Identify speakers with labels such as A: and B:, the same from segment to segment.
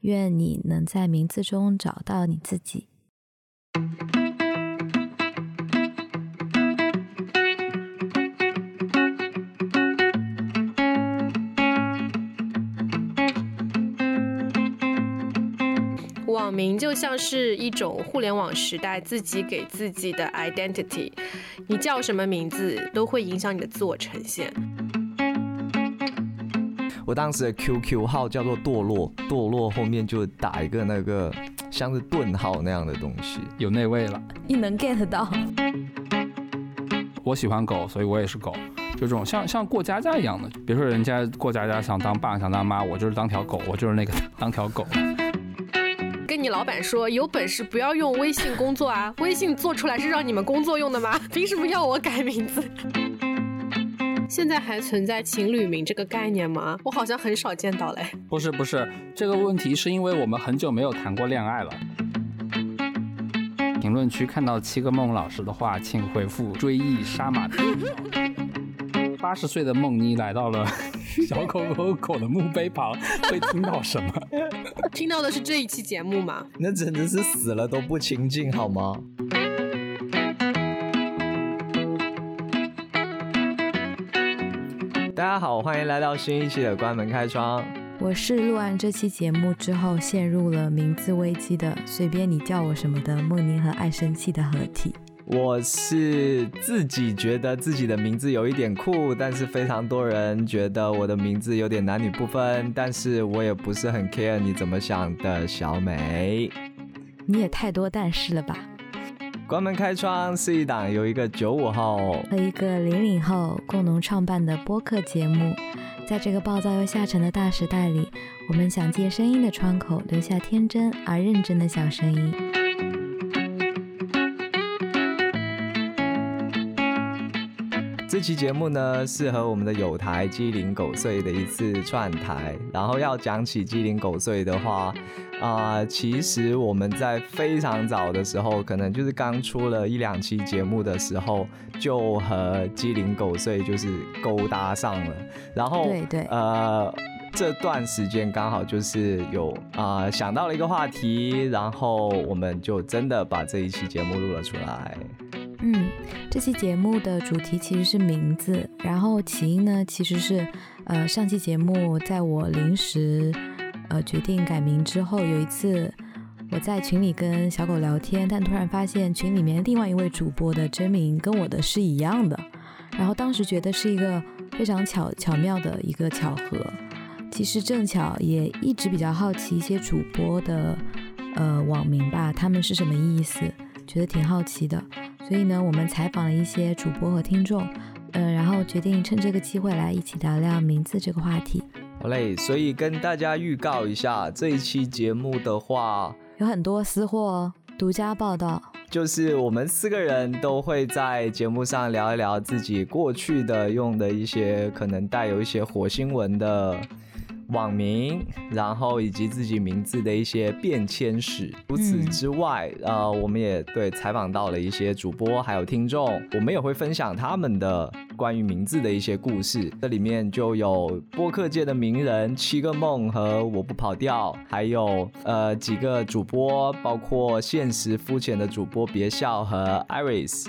A: 愿你能在名字中找到你自己。
B: 网名就像是一种互联网时代自己给自己的 identity，你叫什么名字都会影响你的自我呈现。
C: 我当时的 QQ 号叫做堕落，堕落后面就打一个那个像是顿号那样的东西，
D: 有那味了。
A: 你能 get 到？
D: 我喜欢狗，所以我也是狗，就这种像像过家家一样的。比如说人家过家家想当爸想当妈，我就是当条狗，我就是那个 当条狗。
B: 跟你老板说，有本事不要用微信工作啊！微信做出来是让你们工作用的吗？凭什么要我改名字？现在还存在情侣名这个概念吗？我好像很少见到嘞。
D: 不是不是，这个问题是因为我们很久没有谈过恋爱了。评论区看到七个梦老师的话，请回复追忆杀马特。八十岁的梦妮来到了 小狗狗狗的墓碑旁，会听到什么？
B: 听到的是这一期节目吗？
C: 那真的是死了都不清净好吗？大家好，欢迎来到新一期的关门开窗。
A: 我是录完这期节目之后陷入了名字危机的，随便你叫我什么的梦妮和爱生气的合体。
C: 我是自己觉得自己的名字有一点酷，但是非常多人觉得我的名字有点男女不分，但是我也不是很 care 你怎么想的，小美。
A: 你也太多但是了吧？
C: 关门开窗是一档由一个九五后
A: 和一个零零后共同创办的播客节目，在这个暴躁又下沉的大时代里，我们想借声音的窗口留下天真而认真的小声音。
C: 这期节目呢，是和我们的友台鸡零狗碎的一次串台。然后要讲起鸡零狗碎的话，啊，其实我们在非常早的时候，可能就是刚出了一两期节目的时候，就和鸡零狗碎就是勾搭上了。然后，
A: 对对，
C: 呃，这段时间刚好就是有啊想到了一个话题，然后我们就真的把这一期节目录了出来。
A: 嗯，这期节目的主题其实是名字，然后起因呢，其实是，呃，上期节目在我临时，呃，决定改名之后，有一次我在群里跟小狗聊天，但突然发现群里面另外一位主播的真名跟我的是一样的，然后当时觉得是一个非常巧巧妙的一个巧合。其实正巧也一直比较好奇一些主播的，呃，网名吧，他们是什么意思，觉得挺好奇的。所以呢，我们采访了一些主播和听众，嗯，然后决定趁这个机会来一起聊聊名字这个话题。
C: 好嘞，所以跟大家预告一下，这一期节目的话，
A: 有很多私货独家报道，
C: 就是我们四个人都会在节目上聊一聊自己过去的用的一些可能带有一些火星文的。网名，然后以及自己名字的一些变迁史。除此之外，呃，我们也对采访到了一些主播还有听众，我们也会分享他们的关于名字的一些故事。这里面就有播客界的名人七个梦和我不跑调，还有呃几个主播，包括现实肤浅的主播别笑和 Iris。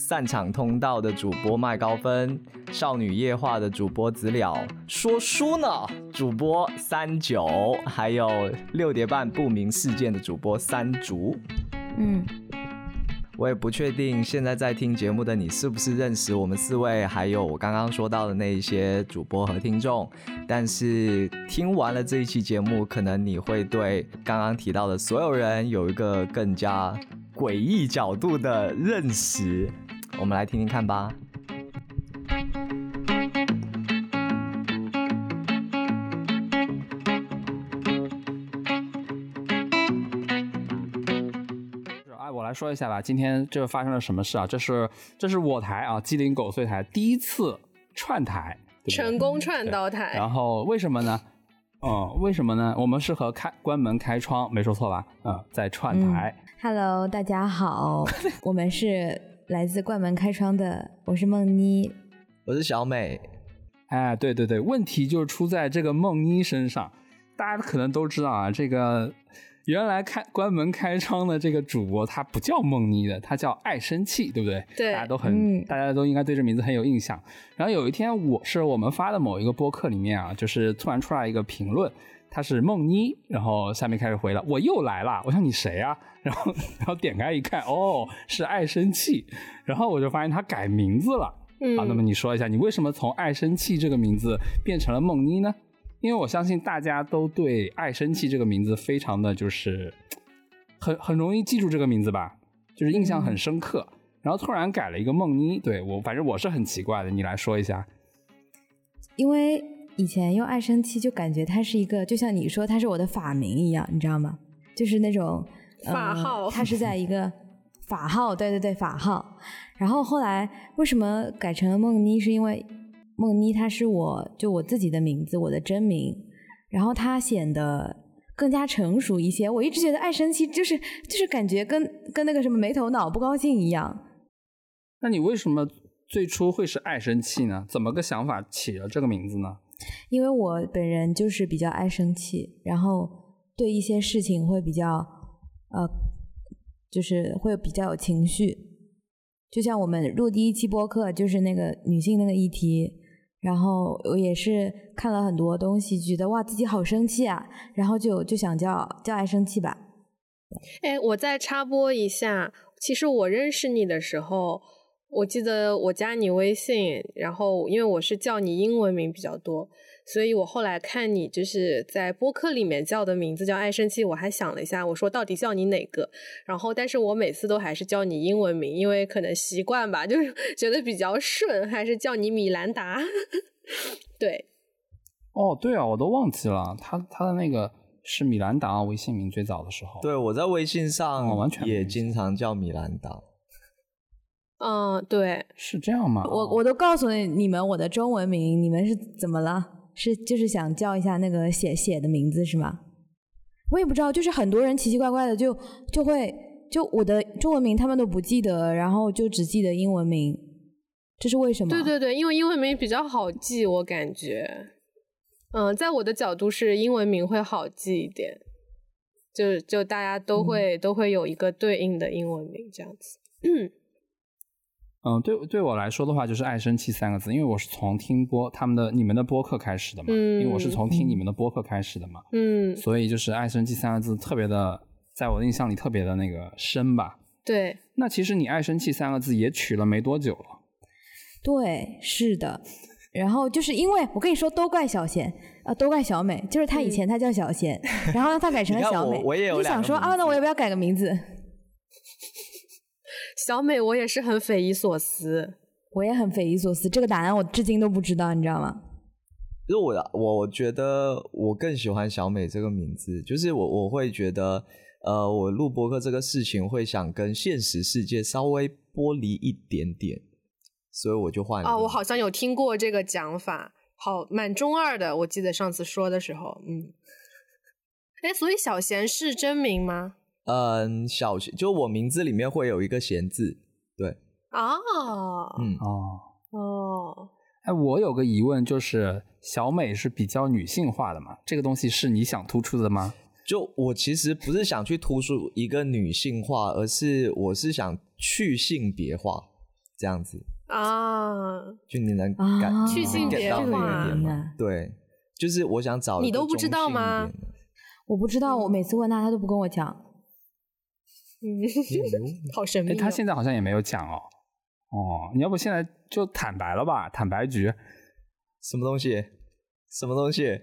C: 散场通道的主播麦高芬，少女夜话的主播子了，说书呢主播三九，还有六叠半不明事件的主播三竹。嗯，我也不确定现在在听节目的你是不是认识我们四位，还有我刚刚说到的那一些主播和听众。但是听完了这一期节目，可能你会对刚刚提到的所有人有一个更加诡异角度的认识。我们来听听看吧。
D: 哎，我来说一下吧。今天这发生了什么事啊？这是这是我台啊，鸡零狗碎台第一次串台，
B: 成功串到台。
D: 然后为什么呢？嗯，为什么呢？我们是和开关门开窗，没说错吧？嗯，在串台。
A: Hello，大家好，我们是。来自关门开窗的，我是梦妮，
C: 我是小美。
D: 哎，对对对，问题就出在这个梦妮身上。大家可能都知道啊，这个原来开关门开窗的这个主播，他不叫梦妮的，他叫爱生气，对不对？
B: 对
D: 大家都很，
A: 嗯
D: 大家都应该对这名字很有印象。然后有一天，我是我们发的某一个播客里面啊，就是突然出来一个评论，他是梦妮，然后下面开始回了，我又来了，我想你谁啊？然后然后点开一看，哦，是爱生气，然后我就发现他改名字了。
B: 嗯，
D: 好，那么你说一下，你为什么从爱生气这个名字变成了梦妮呢？因为我相信大家都对爱生气这个名字非常的就是很很容易记住这个名字吧，就是印象很深刻。然后突然改了一个梦妮，对我反正我是很奇怪的，你来说一下。
A: 因为以前用爱生气就感觉它是一个，就像你说它是我的法名一样，你知道吗？就是那种、呃、
B: 法号
A: 它是在一个法号，对对对，法号。然后后来为什么改成了梦妮？是因为梦妮她是我就我自己的名字，我的真名，然后她显得更加成熟一些。我一直觉得爱生气就是就是感觉跟跟那个什么没头脑、不高兴一样。
D: 那你为什么最初会是爱生气呢？怎么个想法起了这个名字呢？
A: 因为我本人就是比较爱生气，然后对一些事情会比较呃，就是会比较有情绪。就像我们录第一期播客，就是那个女性那个议题，然后我也是看了很多东西，觉得哇自己好生气啊，然后就就想叫叫爱生气吧。
B: 哎，我再插播一下，其实我认识你的时候，我记得我加你微信，然后因为我是叫你英文名比较多，所以我后来看你就是在播客里面叫的名字叫爱生气，我还想了一下，我说到底叫你哪个？然后但是我每次都还是叫你英文名，因为可能习惯吧，就是 觉得比较顺，还是叫你米兰达。对，
D: 哦，对啊，我都忘记了，他他的那个是米兰达微信名最早的时候。
C: 对，我在微信上
D: 哦完全
C: 也经常叫米兰达。
B: 嗯，对，
D: 是这样吗？
A: 我我都告诉你们我的中文名，你们是怎么了？是就是想叫一下那个写写的名字是吗？我也不知道，就是很多人奇奇怪怪的就就会就我的中文名他们都不记得，然后就只记得英文名，这是为什么？
B: 对对对，因为英文名比较好记，我感觉，嗯，在我的角度是英文名会好记一点，就就大家都会、都会有一个对应的英文名这样子。
D: 嗯，对对我来说的话，就是“爱生气”三个字，因为我是从听播他们的你们的播客开始的嘛，
B: 嗯
D: 因为我是从听你们的播客开始的嘛，
B: 嗯，
D: 所以就是“爱生气”三个字特别的，在我的印象里特别的那个深吧。
B: 对，
D: 那其实你“爱生气”三个字也取了没多久了，
A: 对，是的。然后就是因为我跟你说，都怪小贤，呃，都怪小美，就是他以前他叫小贤，然后呢她改成了 小美，
C: 我我也有
A: 就想说啊，那我要不要改个名字？
B: 小美我也是很匪夷所思。
A: 我也很匪夷所思，这个答案我至今都不知道，你知道吗？
C: 其实我的我觉得我更喜欢小美这个名字，就是我我会觉得，呃，我录播客这个事情会想跟现实世界稍微剥离一点点，所以我就换了。
B: 哦，我好像有听过这个讲法，好蛮中二的。我记得上次说的时候，嗯，哎，所以小贤是真名吗？
C: 嗯，小学就我名字里面会有一个贤字，对，
B: 哦，
C: 嗯，
D: 哦。
B: 哦，
D: 哎，我有个疑问，就是小美是比较女性化的嘛？这个东西是你想突出的吗？
C: 就我其实不是想去突出一个女性化，而是我是想去性别化这样子，
B: 啊，
C: 就你能
A: 啊
C: 感
B: 去性别化
C: 吗
A: 啊？
C: 对，就是我想找
B: 你都不知道吗？
A: 我不知道，我每次问他，他都不跟我讲。
B: 嗯，好神秘。
D: 他现在好像也没有讲哦。哦，你要不现在就坦白了吧？坦白局。
C: 什么东西？什么东西？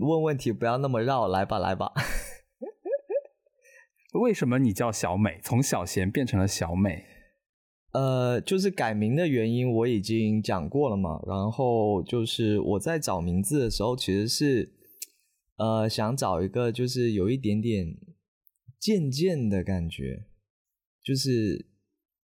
C: 问问题不要那么绕，来吧来吧。
D: 为什么你叫小美？从小贤变成了小美？
C: 呃，就是改名的原因我已经讲过了嘛。然后就是我在找名字的时候，其实是呃想找一个就是有一点点渐渐的感觉，就是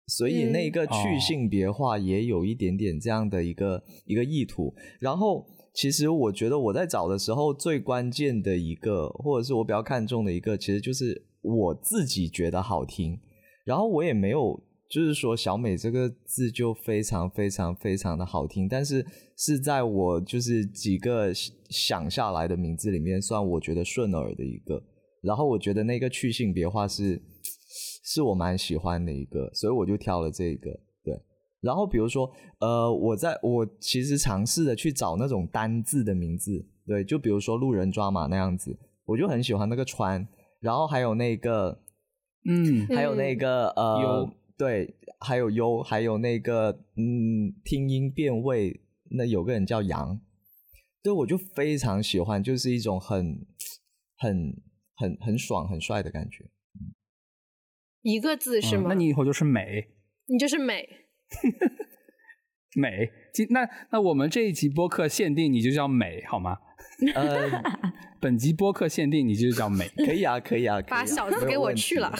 C: 所以那个去
D: 哦
C: 性别化也有一点点这样的一个、一个意图。然后其实我觉得我在找的时候最关键的一个，或者是我比较看重的一个，其实就是我自己觉得好听。然后我也没有就是说小美这个字就非常非常非常的好听，但是是在我就是几个想下来的名字里面，算我觉得顺耳的一个。然后我觉得那个去性别化是是我蛮喜欢的一个，所以我就挑了这个。对，然后比如说呃，我在我其实尝试的去找那种单字的名字，对，就比如说路人抓马那样子，我就很喜欢那个川，然后还有那个
D: 嗯，
C: 还有那个呃
D: 优。
C: 对，还有优，还有那个嗯，听音辨位，那有个人叫杨，对我就非常喜欢，就是一种很很很很爽、很帅的感觉。
B: 一个字是吗？
D: 那你以后就是美，
B: 你就是美，
D: 美。那那我们这一集播客限定你就叫美好吗？
C: 呃，
D: 本集播客限定你就叫美，
C: 可以啊，可以啊，可以啊
B: 把小字给我去了。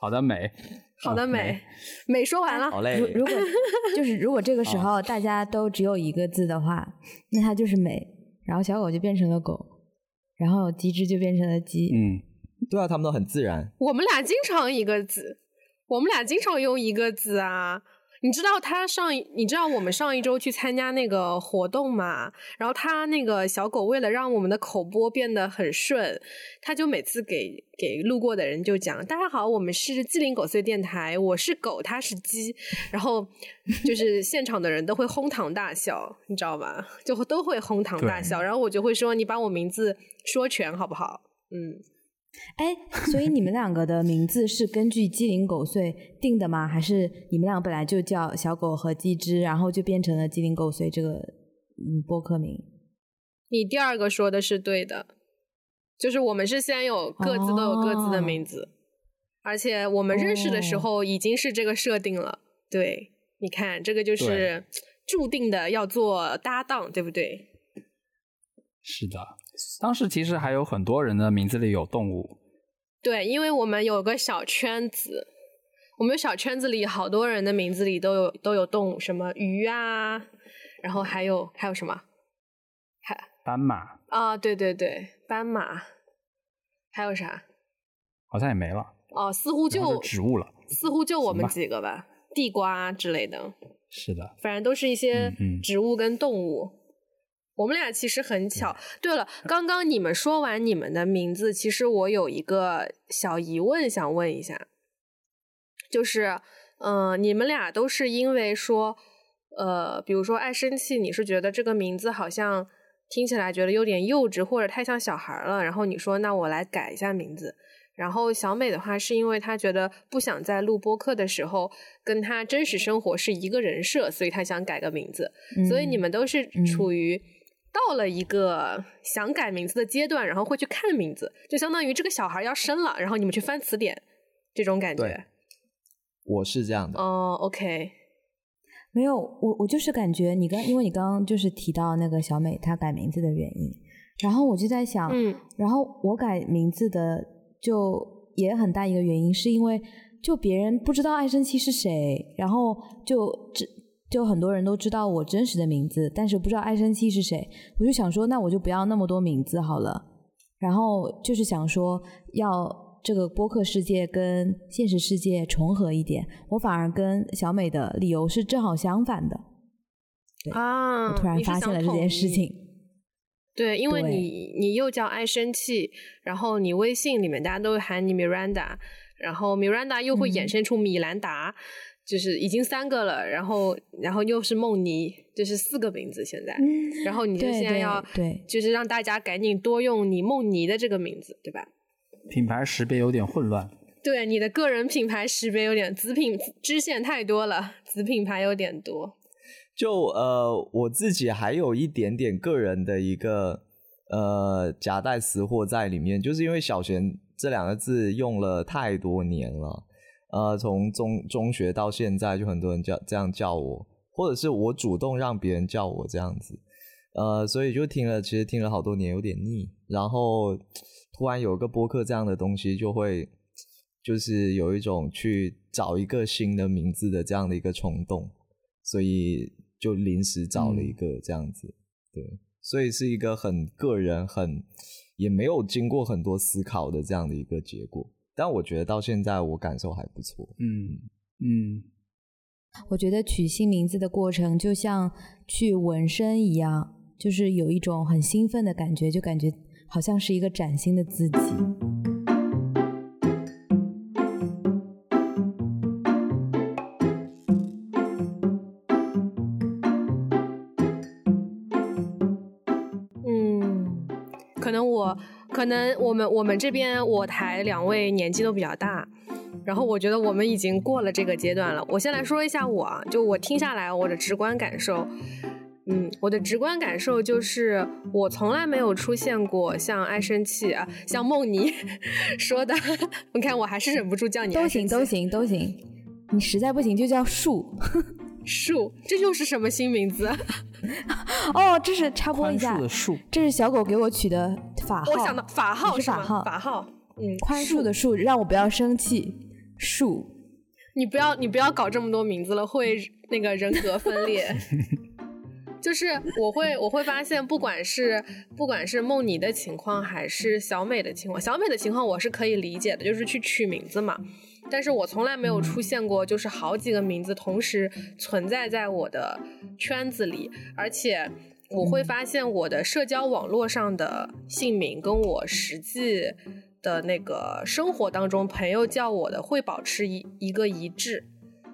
D: 好的，美。
B: 好的，
D: 哦
B: 美美说完了。
C: 好嘞
A: 如。如果 就是如果这个时候大家都只有一个字的话，那它就是美，然后小狗就变成了狗，然后鸡汁就变成了鸡。
D: 嗯，
C: 对啊，他们都很自然。
B: 我们俩经常一个字，我们俩经常用一个字啊。你知道他上一，你知道我们上一周去参加那个活动嘛？然后他那个小狗为了让我们的口播变得很顺，他就每次给给路过的人就讲：“大家好，我们是鸡零狗碎电台，我是狗，他是鸡。”然后就是现场的人都会哄堂大笑，你知道吧？就会都会哄堂大笑。然后我就会说：“你把我名字说全好不好？”嗯。
A: 哎，所以你们两个的名字是根据鸡零狗碎定的吗？还是你们俩本来就叫小狗和鸡只，然后就变成了鸡零狗碎这个嗯播客名？
B: 你第二个说的是对的，就是我们是先有各自都有各自的名字，而且我们认识的时候已经是这个设定了。对，你看这个就是注定的要做搭档，对不对？
D: 是的。当时其实还有很多人的名字里有动物。
B: 对，因为我们有个小圈子，我们小圈子里好多人的名字里都有都有动物，什么鱼啊，然后还有还有什么，还
D: 斑马
B: 啊，对对对，斑马，还有啥？
D: 好像也没了。
B: 哦，似乎就
D: 植物了。
B: 似乎就我们几个吧，地瓜之类的，
D: 是的，
B: 反正都是一些植物跟动物。我们俩其实很巧。对了，刚刚你们说完你们的名字，其实我有一个小疑问想问一下，就是，嗯、你们俩都是因为说，呃，比如说爱生气，你是觉得这个名字好像听起来觉得有点幼稚或者太像小孩了，然后你说那我来改一下名字。然后小美的话，是因为她觉得不想在录播课的时候跟她真实生活是一个人设，所以她想改个名字。所以你们都是
A: 嗯
B: 处于到了一个想改名字的阶段，然后会去看名字，就相当于这个小孩要生了，然后你们去翻词典，这种感
C: 对
B: 觉。
C: 我是这样的。
B: 哦，OK，
A: 没有，我我就是感觉你刚，因为你刚刚就是提到那个小美她改名字的原因，然后我就在想，
B: 嗯
A: 然后我改名字的就也很大一个原因是因为就别人不知道爱生气是谁，然后就知就很多人都知道我真实的名字，但是不知道爱生气是谁，我就想说那我就不要那么多名字好了，然后就是想说要这个播客世界跟现实世界重合一点，我反而跟小美的理由是正好相反的，对
B: 啊，
A: 我突然发现了这件。事情。
B: 对，因为你你又叫爱生气，然后你微信里面大家都会喊你 Miranda，然后 Miranda 又会衍
A: 嗯
B: 生出米兰达，就是已经三个了，然后然后又是梦妮，就是四个名字现在，然后你就现在要
A: 对
B: 就是让大家赶紧多用你梦妮的这个名字，对吧？
D: 品牌识别有点混乱。
B: 对，你的个人品牌识别有点子品支线太多了，子品牌有点多。
C: 就呃，我自己还有一点点个人的一个呃夹带私货在里面，就是因为小贤这两个字用了太多年了，呃，从中中学到现在，就很多人叫这样叫我，或者是我主动让别人叫我这样子，呃，所以就听了，其实听了好多年，有点腻，然后突然有个播客这样的东西，就会就是有一种去找一个新的名字的这样的一个冲动。所以就临时找了一个这样子，对，所以是一个很个人、很也没有经过很多思考的这样的一个结果。但我觉得到现在我感受还不错，
D: 嗯，嗯，
A: 我觉得取新名字的过程就像去纹身一样，就是有一种很兴奋的感觉，就感觉好像是一个崭新的自己。
B: 我可能我们我们这边我台两位年纪都比较大，然后我觉得我们已经过了这个阶段了。我先来说一下我啊，就我听下来我的直观感受，嗯，我的直观感受就是我从来没有出现过像爱生气啊，像梦妮 说的，你看我还是忍不住叫你
A: 都行都行都行，你实在不行就叫树。
B: 树，这又是什么新名字？
A: 哦，这是插播一下，
D: 树，
A: 这是小狗给我取的法号。
B: 我想到法号
A: 是法号，
B: 法号，嗯，
A: 宽恕的恕，让我不要生气。树，
B: 你不要你不要搞这么多名字了，会那个人格分裂。就是我会我会发现，不管是不管是梦妮的情况，还是小美的情况，小美的情况我是可以理解的，就是去取名字嘛。但是我从来没有出现过，就是好几个名字同时存在在我的圈子里，而且我会发现我的社交网络上的姓名跟我实际的那个生活当中朋友叫我的会保持一一个一致，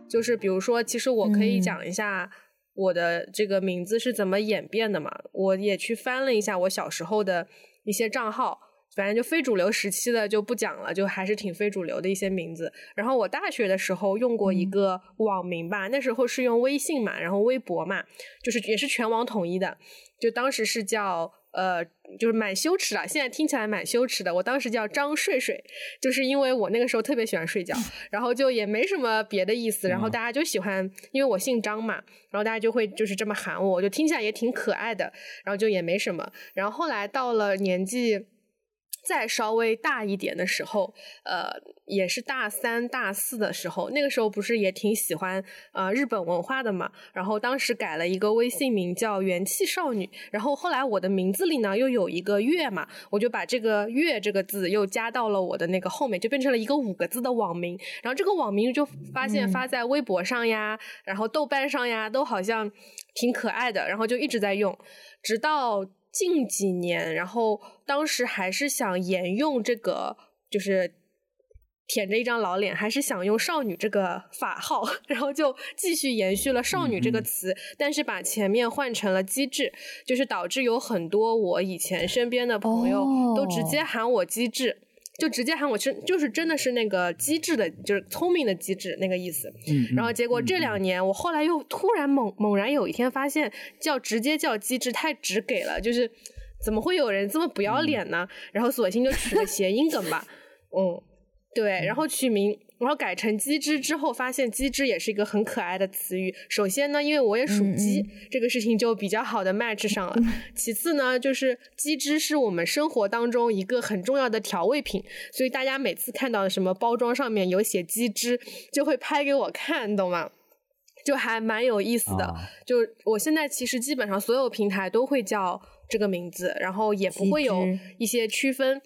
B: 就是比如说，其实我可以讲一下我的这个名字是怎么演变的嘛，我也去翻了一下我小时候的一些账号。反正就非主流时期的就不讲了，就还是挺非主流的一些名字。然后我大学的时候用过一个网名吧，那时候是用微信嘛，然后微博嘛，就是也是全网统一的。就当时是叫呃，就是蛮羞耻的，现在听起来蛮羞耻的。我当时叫张睡睡，就是因为我那个时候特别喜欢睡觉，然后就也没什么别的意思，然后大家就喜欢，因为我姓张嘛，然后大家就会就是这么喊我，就听起来也挺可爱的，然后就也没什么。然后后来到了年纪。再稍微大一点的时候，呃，也是大三、大四的时候，那个时候不是也挺喜欢呃日本文化的嘛？然后当时改了一个微信名叫元气少女，然后后来我的名字里呢又有一个月嘛，我就把这个月这个字又加到了我的那个后面，就变成了一个五个字的网名。然后这个网名就发现发在微博上呀，然后豆瓣上呀，都好像挺可爱的，然后就一直在用，直到。近几年，然后当时还是想沿用这个，就是舔着一张老脸，还是想用少女这个法号，然后就继续延续了少女这个词，但是把前面换成了机智，就是导致有很多我以前身边的朋友都直接喊我机智。就直接喊我真就是真的是那个机智的，就是聪明的机智那个意思。
D: 嗯，
B: 然后结果这两年，我后来又突然猛猛然有一天发现，叫直接叫机智太直给了，就是怎么会有人这么不要脸呢？然后索性就取个谐音梗吧。嗯，对，然后取名。然后改成鸡汁之后，发现鸡汁也是一个很可爱的词语。首先呢，因为我也属鸡，这个事情就比较好的 match 上了。其次呢，就是鸡汁是我们生活当中一个很重要的调味品，所以大家每次看到什么包装上面有写鸡汁，就会拍给我看，懂吗？就还蛮有意思的。就我现在其实基本上所有平台都会叫这个名字，然后也不会有一些区分。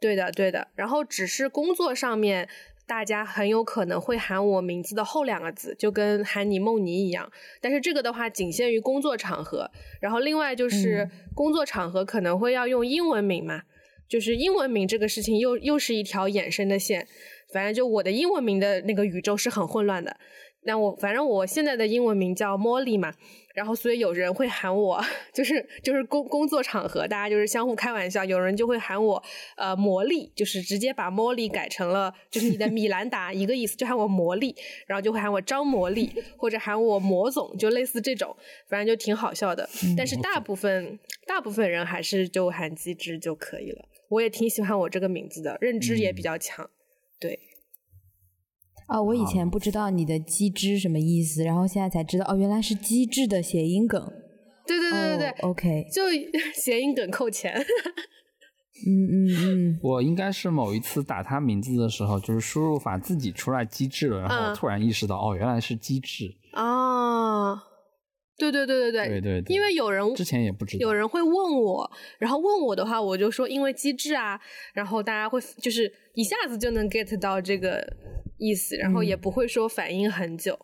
B: 对的，对的。然后只是工作上面。大家很有可能会喊我名字的后两个字，就跟喊你梦妮一样。但是这个的话，仅限于工作场合。然后另外就是工作场合可能会要用英文名嘛，就是英文名这个事情又又是一条衍生的线。反正就我的英文名的那个宇宙是很混乱的。那我反正我现在的英文名叫茉莉嘛。然后，所以有人会喊我，就是就是工工作场合，大家就是相互开玩笑，有人就会喊我，呃，魔力，就是直接把茉莉改成了就是你的米兰达一个意思，就喊我魔力，然后就会喊我张魔力，或者喊我魔总，就类似这种，反正就挺好笑的。但是大部分大部分人还是就喊机智就可以了。我也挺喜欢我这个名字的，认知也比较强，对。
A: 哦，我以前不知道你的“机智”什么意思，然后现在才知道，哦，原来是机智的谐音梗。
B: 对对对对对
A: ，OK，
B: 就 谐音梗扣钱。
A: 嗯嗯嗯，
D: 我应该是某一次打他名字的时候，就是输入法自己出来机智了，然后突然意识到，哦，原来是机智。
B: 哦。对对对对对因为有人
D: 之前也不知道
B: 有人会问我然后问我的话我就说因为机制啊然后大家会就是一下子就能 get 到这个意思然后也不会说反应很久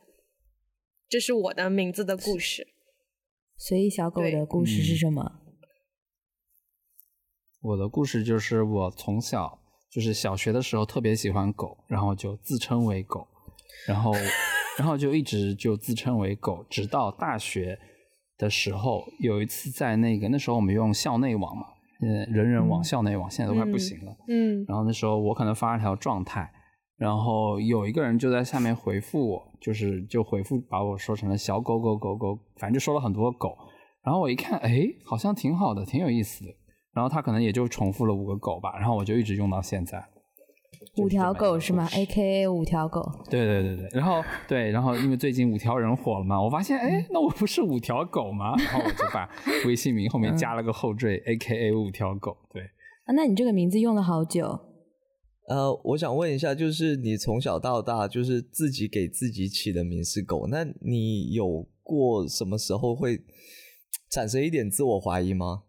B: 这是我的名字的故事。
A: 所以小狗的故事是什么？
D: 我的故事就是我从小就是小学的时候特别喜欢狗然后就自称为狗然后然后就一直就自称为狗，直到大学的时候，有一次在那个那时候我们用校内网嘛，嗯，人人网、
A: 嗯
D: 校内网现在都快不行了，
B: 嗯
D: 然后那时候我可能发了条状态，然后有一个人就在下面回复我，就是就回复把我说成了小狗狗狗狗，反正就说了很多狗。然后我一看，哎，好像挺好的，挺有意思的。然后他可能也就重复了五个狗吧，然后我就一直用到现在。
A: 五条狗是吗？A K A 五条狗。
D: 对对对对，然后对，然后因为最近五条人火了嘛，我发现哎，那我不是五条狗吗？然后我就把微信名后面加了个后缀、a K A 五条狗。对，
A: 啊，那你这个名字用了好久。
C: 呃，我想问一下，就是你从小到大就是自己给自己起的名是狗，那你有过什么时候会产生一点自我怀疑吗？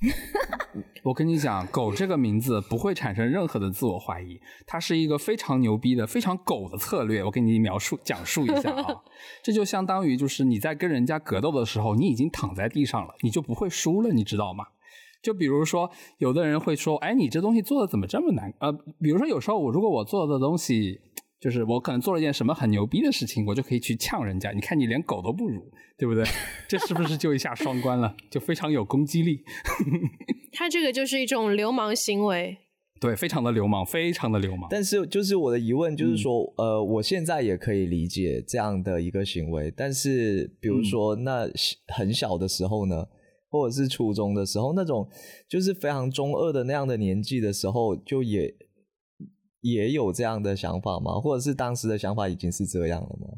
D: 我跟你讲，狗这个名字不会产生任何的自我怀疑，它是一个非常牛逼的、非常狗的策略。我给你描述讲述一下啊，这就相当于就是你在跟人家格斗的时候，你已经躺在地上了，你就不会输了，你知道吗？就比如说，有的人会说：“哎，你这东西做的怎么这么难？”呃，比如说有时候我如果我做的东西，就是我可能做了一件什么很牛逼的事情，我就可以去呛人家。你看你连狗都不如，对不对？这是不是就一下双关了？就非常有攻击力。
B: 他这个就是一种流氓行为。
D: 对，非常的流氓，非常的流氓。
C: 但是就是我的疑问
D: 嗯
C: 就是说，呃，我现在也可以理解这样的一个行为，但是比如说那很小的时候呢，或者是初中的时候，那种就是非常中二的那样的年纪的时候，就也也有这样的想法吗？或者是当时的想法已经是这样了吗？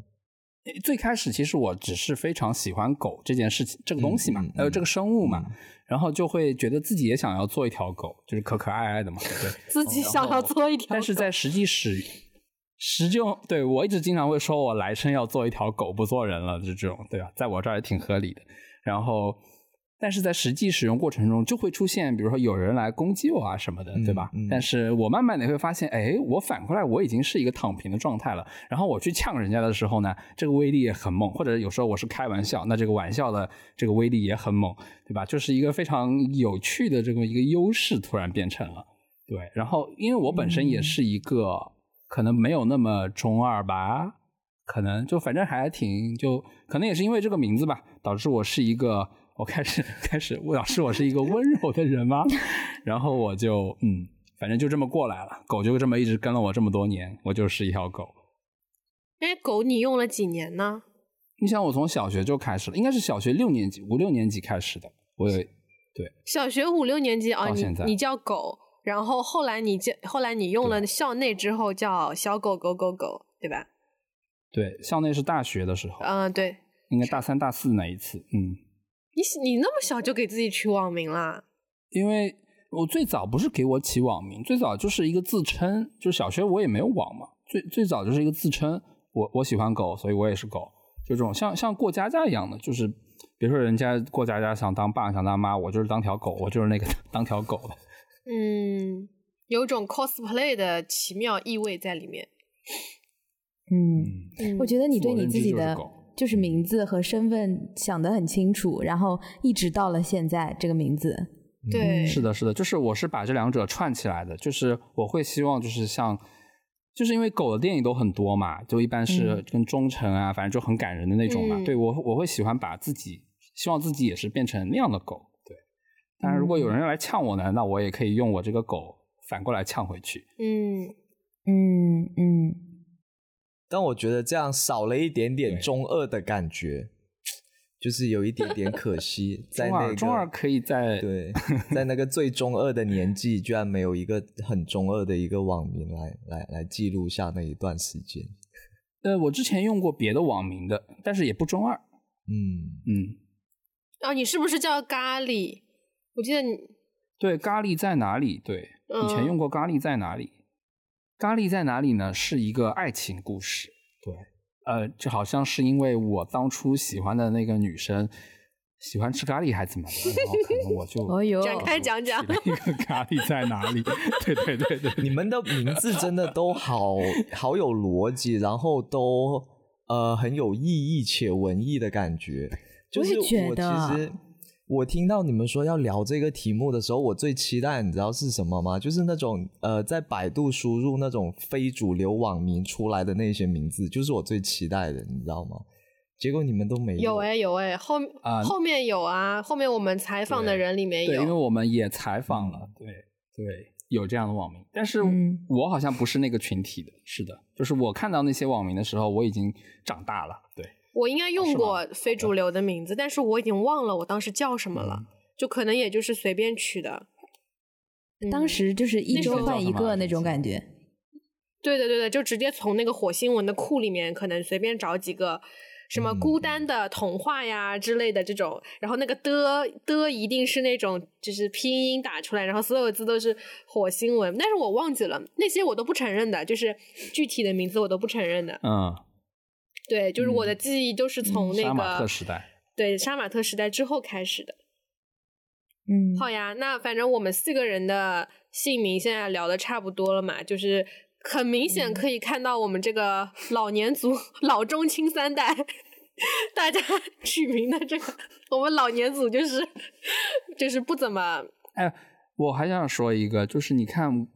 D: 最开始其实我只是非常喜欢狗这件事情，这个东西嘛，
C: 嗯嗯嗯
D: 还有这个生物嘛，然后就会觉得自己也想要做一条狗，就是可可爱爱的嘛，对。
B: 自己想要做一条狗，
D: 但是在实际使使用，对我一直经常会说我来生要做一条狗，不做人了，就这种，对吧？在我这儿也挺合理的。然后，但是在实际使用过程中，就会出现，比如说有人来攻击我啊什么的，对吧？
C: 嗯嗯
D: 但是我慢慢的会发现，哎，我反过来我已经是一个躺平的状态了。然后我去呛人家的时候呢，这个威力也很猛，或者有时候我是开玩笑，那这个玩笑的这个威力也很猛，对吧？就是一个非常有趣的这么一个优势，突然变成了。对，然后因为我本身也是一个、可能没有那么中二吧，可能就反正还挺就可能也是因为这个名字吧，导致我是一个我开始 开始老师我是一个温柔的人吗？然后我就嗯，反正就这么过来了，狗就这么一直跟了我这么多年，我就是一条狗。
B: 哎，狗你用了几年呢？
D: 你想我从小学就开始了，应该是小学六年级五六年级开始的，我有对
B: 小学五六年级啊，你你叫狗，然后后来你叫后来你用了校内之后叫小狗狗狗狗，对吧？
D: 对校内是大学的时候，
B: 嗯、对
D: 应该大三大四那一次，嗯。
B: 你你那么小就给自己取网名啦？
D: 因为我最早不是给我起网名，最早就是一个自称，就是小学我也没有网嘛，最最早就是一个自称，我我喜欢狗，所以我也是狗，就这种像像过家家一样的，就是比如说人家过家家想当爸想当妈，我就是当条狗，我就是那个 当条狗的。
B: 嗯，有种 cosplay 的奇妙意味在里面。
A: 嗯，
B: 嗯，
A: 我觉得你对你
D: 自
A: 己的
D: 就是
A: 名字和身份想得很清楚，然后一直到了现在这个名字。
B: 对，
D: 是的，是的，就是我是把这两者串起来的，就是我会希望就是像。就是因为狗的电影都很多嘛，就一般是
A: 嗯
D: 跟忠诚啊，反正就很感人的那种嘛。
B: 嗯
D: 对我我会喜欢把自己，希望自己也是变成那样的狗。对，当然如果有人来呛我呢，那我也可以用我这个狗反过来呛回去。
B: 嗯，
A: 嗯嗯，
C: 但我觉得这样少了一点点中二的感觉，就是有一点点可惜，在
D: 中
C: 那个
D: 二中二可以在
C: 对，在那个最中二的年纪，居然没有一个很中二的一个网名来来来记录下那一段时间。
D: 呃，我之前用过别的网名的，但是也不中二。
C: 嗯，
D: 嗯，
B: 啊，你是不是叫咖喱？我记得你，
D: 对，咖喱在哪里？对，以前
B: 嗯
D: 用过咖喱在哪里？咖喱在哪里呢？是一个爱情故事。对，呃，就好像是因为我当初喜欢的那个女生喜欢吃咖喱还是怎么的，然后可能我就
B: 展开讲讲
D: 一个咖喱在哪里？对对对对，
C: 你们的名字真的都好好有逻辑，然后都呃很有意义且文艺的感觉。就是
A: 我
C: 其实我听到你们说要聊这个题目的时候，我最期待你知道是什么吗？就是那种呃在百度输入那种非主流网名出来的那些名字，就是我最期待的，你知道吗？结果你们都没
B: 有哎、有哎、后、
D: 啊
B: 后面有啊，后面我们采访的人里面
D: 对，因为，我们也采访了，对对，有这样的网名，但是
A: 嗯
D: 我好像不是那个群体的，是的，就是我看到那些网名的时候，我已经长大了，对，
B: 我应该用过非主流的名字，但是我已经忘了我当时叫什么了，
D: 嗯。
B: 就可能也就是随便取的。嗯
A: 当时就是一周换一个那种感觉。
B: 对对对对，就直接从那个火星文的库里面，可能随便找几个什么
C: 嗯
B: 孤单的童话呀之类的这种，然后那个的的一定是那种就是拼音打出来，然后所有字都是火星文，但是我忘记了那些我都不承认的，就是具体的名字我都不承认的。
D: 嗯，
B: 对，就是我的记忆都是从那个
D: 杀马
B: 个、
D: 特时代，
B: 对杀马特时代之后开始的。
A: 嗯，
B: 好呀，那反正我们四个人的姓名现在聊的差不多了嘛，就是很明显可以看到我们这个老年族、老中青三代，大家 取名的这个，我们老年组就是就是不怎么
D: 哎，我还想说一个，就是你看，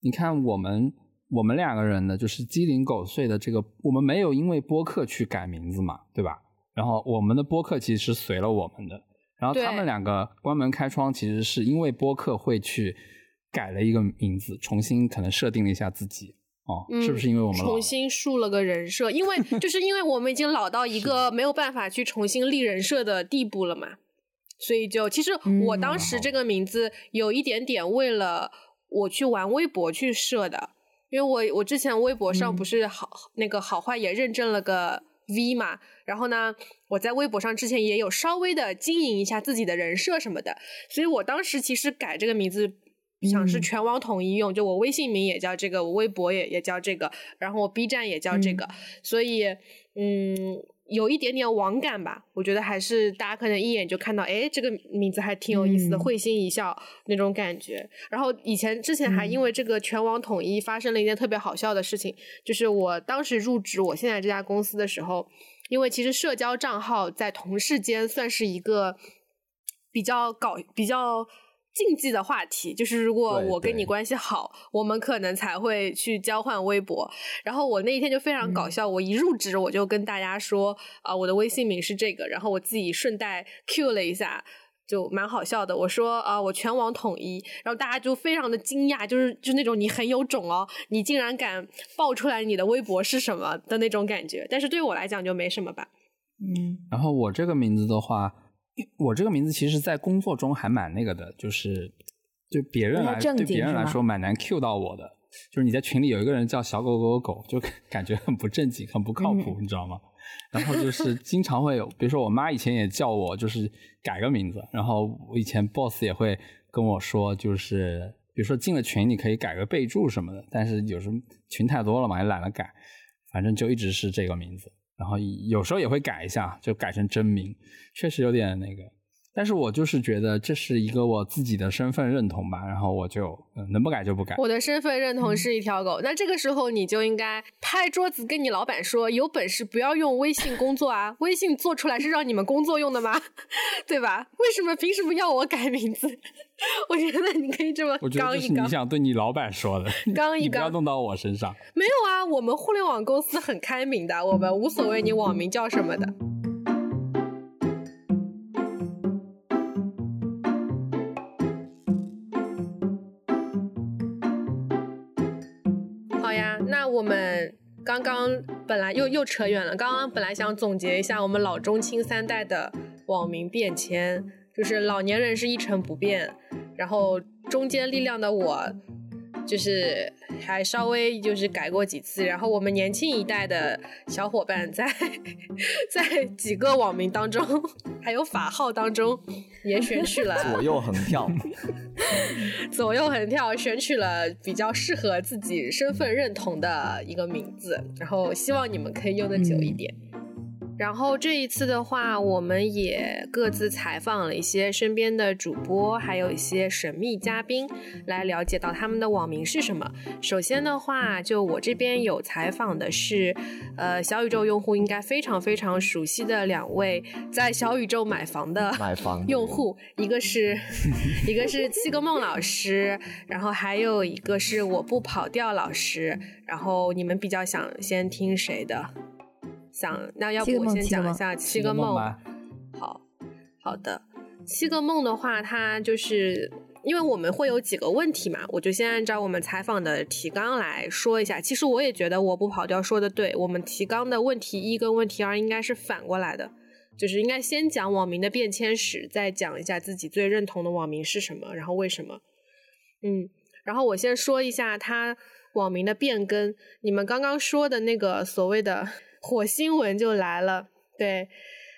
D: 你看我们我们两个人的，就是鸡零狗碎的这个，我们没有因为播客去改名字嘛，对吧？然后我们的播客其实是随了我们的，然后他们两个关门开窗其实是因为播客会去改了一个名字，重新可能设定了一下自己。哦，是不是因为我们
B: 重新树了个人设？因为就是因为我们已经老到一个没有办法去重新立人设的地步了嘛，所以就其实我当时这个名字有一点点为了我去玩微博去设的，因为我我之前微博上不是好、那个好坏也认证了个 V 嘛，然后呢，我在微博上之前也有稍微的经营一下自己的人设什么的，所以我当时其实改这个名字。想是
A: 嗯。
B: 全网统一用，就我微信名也叫这个，我微博也也叫这个，然后我 B 站也叫这个，所以嗯，有一点点网感吧。我觉得还是大家可能一眼就看到，哎，这个名字还挺有意思的，
A: 嗯
B: 会心一笑那种感觉。然后以前之前还因为这个全网统一发生了一件特别好笑的事情，就是我当时入职我现在这家公司的时候，因为其实社交账号在同事间算是一个比较搞比较。禁忌的话题就是，如果我跟你关系好，我们可能才会去交换微博。然后我那一天就非常搞笑，我一入职我就跟大家说啊、我的微信名是这个，然后我自己顺带 Q 了一下，就蛮好笑的。我说啊、我全网统一，然后大家就非常的惊讶，就是就那种你很有种哦，你竟然敢爆出来你的微博是什么的那种感觉。但是对我来讲就没什么吧。
A: 嗯
D: 然后我这个名字的话，我这个名字其实在工作中还蛮那个的，就是对别人来对别人来说蛮难 Q 到我的。就是你在群里有一个人叫小狗狗狗，就 感觉很不正经，很不靠谱，你知道吗？然后就是经常会有，比如说我妈以前也叫我，就是改个名字，然后我以前 boss 也会跟我说，就是比如说进了群你可以改个备注什么的，但是有时候群太多了嘛，也懒得改，反正就一直是这个名字。然后有时候也会改一下，就改成真名，确实有点那个。但是我就是觉得这是一个我自己的身份认同吧，然后我就、嗯、能不改就不改。
B: 我的身份认同是一条狗，那这个时候你就应该拍桌子跟你老板说，有本事不要用微信工作啊！微信做出来是让你们工作用的吗？对吧？为什么凭什么要我改名字？我觉得你可以这么
D: 我觉得
B: 刚一刚
D: 你。想对你老板说的，
B: 刚一
D: 刚不要弄到我身上。
B: 没有啊，我们互联网公司很开明的，我们无所谓你网名叫什么的。我们刚刚本来又又扯远了，刚刚本来想总结一下我们老中青三代的网民变迁，就是老年人是一成不变，然后中间力量的我就是还稍微就是改过几次，然后我们年轻一代的小伙伴在在几个网名当中，还有法号当中，也选取了
C: 左右横跳，
B: 左右横跳，选取了比较适合自己身份认同的一个名字，然后希望你们可以用的久一点。然后这一次的话，我们也各自采访了一些身边的主播，还有一些神秘嘉宾，来了解到他们的网名是什么。首先的话，就我这边有采访的是，呃，小宇宙用户应该非常非常熟悉的两位在小宇宙买房的
C: 买房
B: 用户，一个是 一个是七个梦老师，然后还有一个是我不跑调老师。然后你们比较想先听谁的？想那要不我先讲一下七个梦
D: 吧。
B: 好好的，七个梦的话，它就是因为我们会有几个问题嘛，我就先按照我们采访的提纲来说一下。其实我也觉得我不跑调说的对，我们提纲的问题一跟问题二应该是反过来的，就是应该先讲网民的变迁史，再讲一下自己最认同的网民是什么，然后为什么。嗯，然后我先说一下他网民的变更，你们刚刚说的那个所谓的。火星文就来了，对，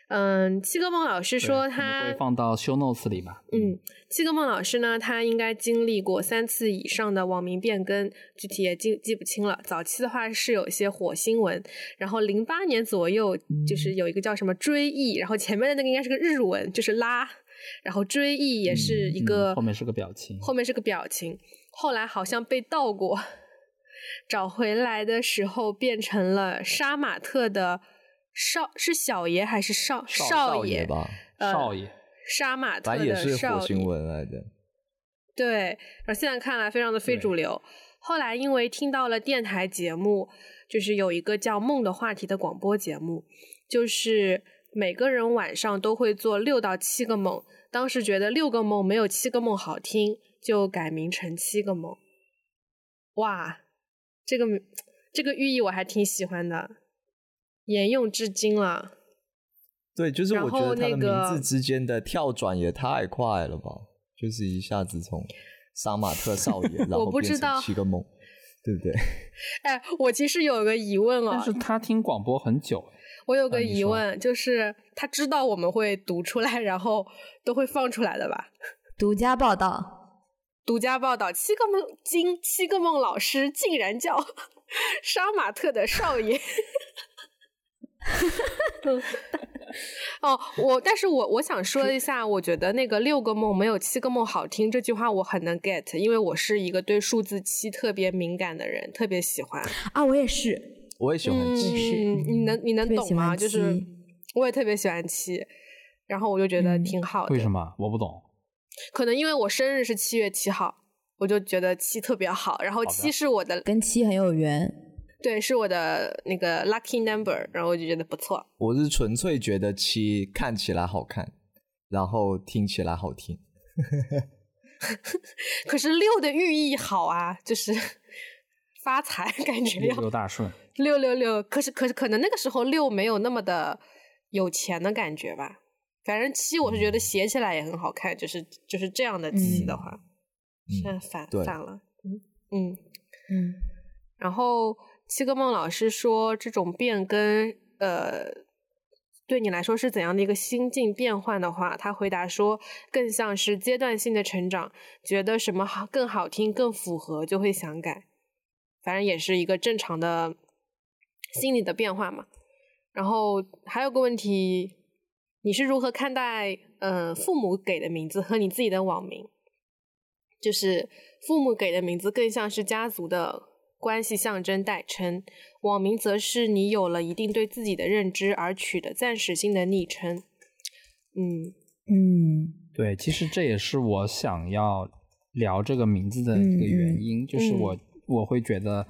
B: 嗯，七个梦老师说他
D: 会放到 show notes 里吧。
B: 嗯，七个梦老师呢，他应该经历过三次以上的网名变更，具体也记记不清了。早期的话是有一些火星文，然后零八年左右就是有一个叫什么追忆，然后前面的那个应该是个日文，就是拉，然后追忆也是一个，
D: 后面是个表情，
B: 后面是个表情，后来好像被盗过。找回来的时候变成了杀马特的少是小爷还是少
C: 少
B: 爷
C: 吧？
D: 少爷
B: 杀马特的
C: 少爷。新闻来的。
B: 对，然后现在看来非常的非主流。后来因为听到了电台节目，就是有一个叫《梦》的话题的广播节目，就是每个人晚上都会做六到七个梦。当时觉得六个梦没有七个梦好听，就改名成七个梦。哇！这个这个寓意我还挺喜欢的，沿用至今了。
C: 对，就是我觉得
B: 他
C: 的名字之间的跳转也太快了吧！就是一下子从杀马特少爷，然后变成七个梦，对不对？
B: 哎，我其实有个疑问哦，
D: 但是他听广播很久。
B: 我有个疑问，就是他知道我们会读出来，然后都会放出来的吧？
A: 独家报道。
B: 独家报道：七个梦金七个梦老师竟然叫 杀马特的少爷。哦，我但是我我想说一下，我觉得那个六个梦没有七个梦好听这句话我很能 get，因为我是一个对数字七特别敏感的人，特别喜欢
A: 啊，我也是，
C: 我也喜欢七，
B: 你能你能懂吗？就是我也特别喜欢七，然后我就觉得挺好的。
D: 为什么？我不懂。
B: 可能因为我生日是七月七号，我就觉得七特别好。然后七是我的，
A: 跟七很有缘。
B: 对，是我的那个 lucky number，然后我就觉得不错。
C: 我是纯粹觉得七看起来好看，然后听起来好听。
B: 可是六的寓意好啊，就是 发财，感觉
D: 六六大顺。
B: 六六六，可是可是可能那个时候六没有那么的有钱的感觉吧。反正七，我是觉得写起来也很好看，就是就是这样的七的话，现在反反了，嗯嗯嗯。然后七个梦老师说，这种变更，呃，对你来说是怎样的一个心境变换的话，他回答说，更像是阶段性的成长，觉得什么好更好听、更符合，就会想改。反正也是一个正常的心理的变化嘛。然后还有个问题。你是如何看待，呃，父母给的名字和你自己的网名？就是父母给的名字更像是家族的关系象征代称，网名则是你有了一定对自己的认知而取的暂时性的昵称。嗯
A: 嗯，
D: 对，其实这也是我想要聊这个名字的一个原因，就是我我会觉得。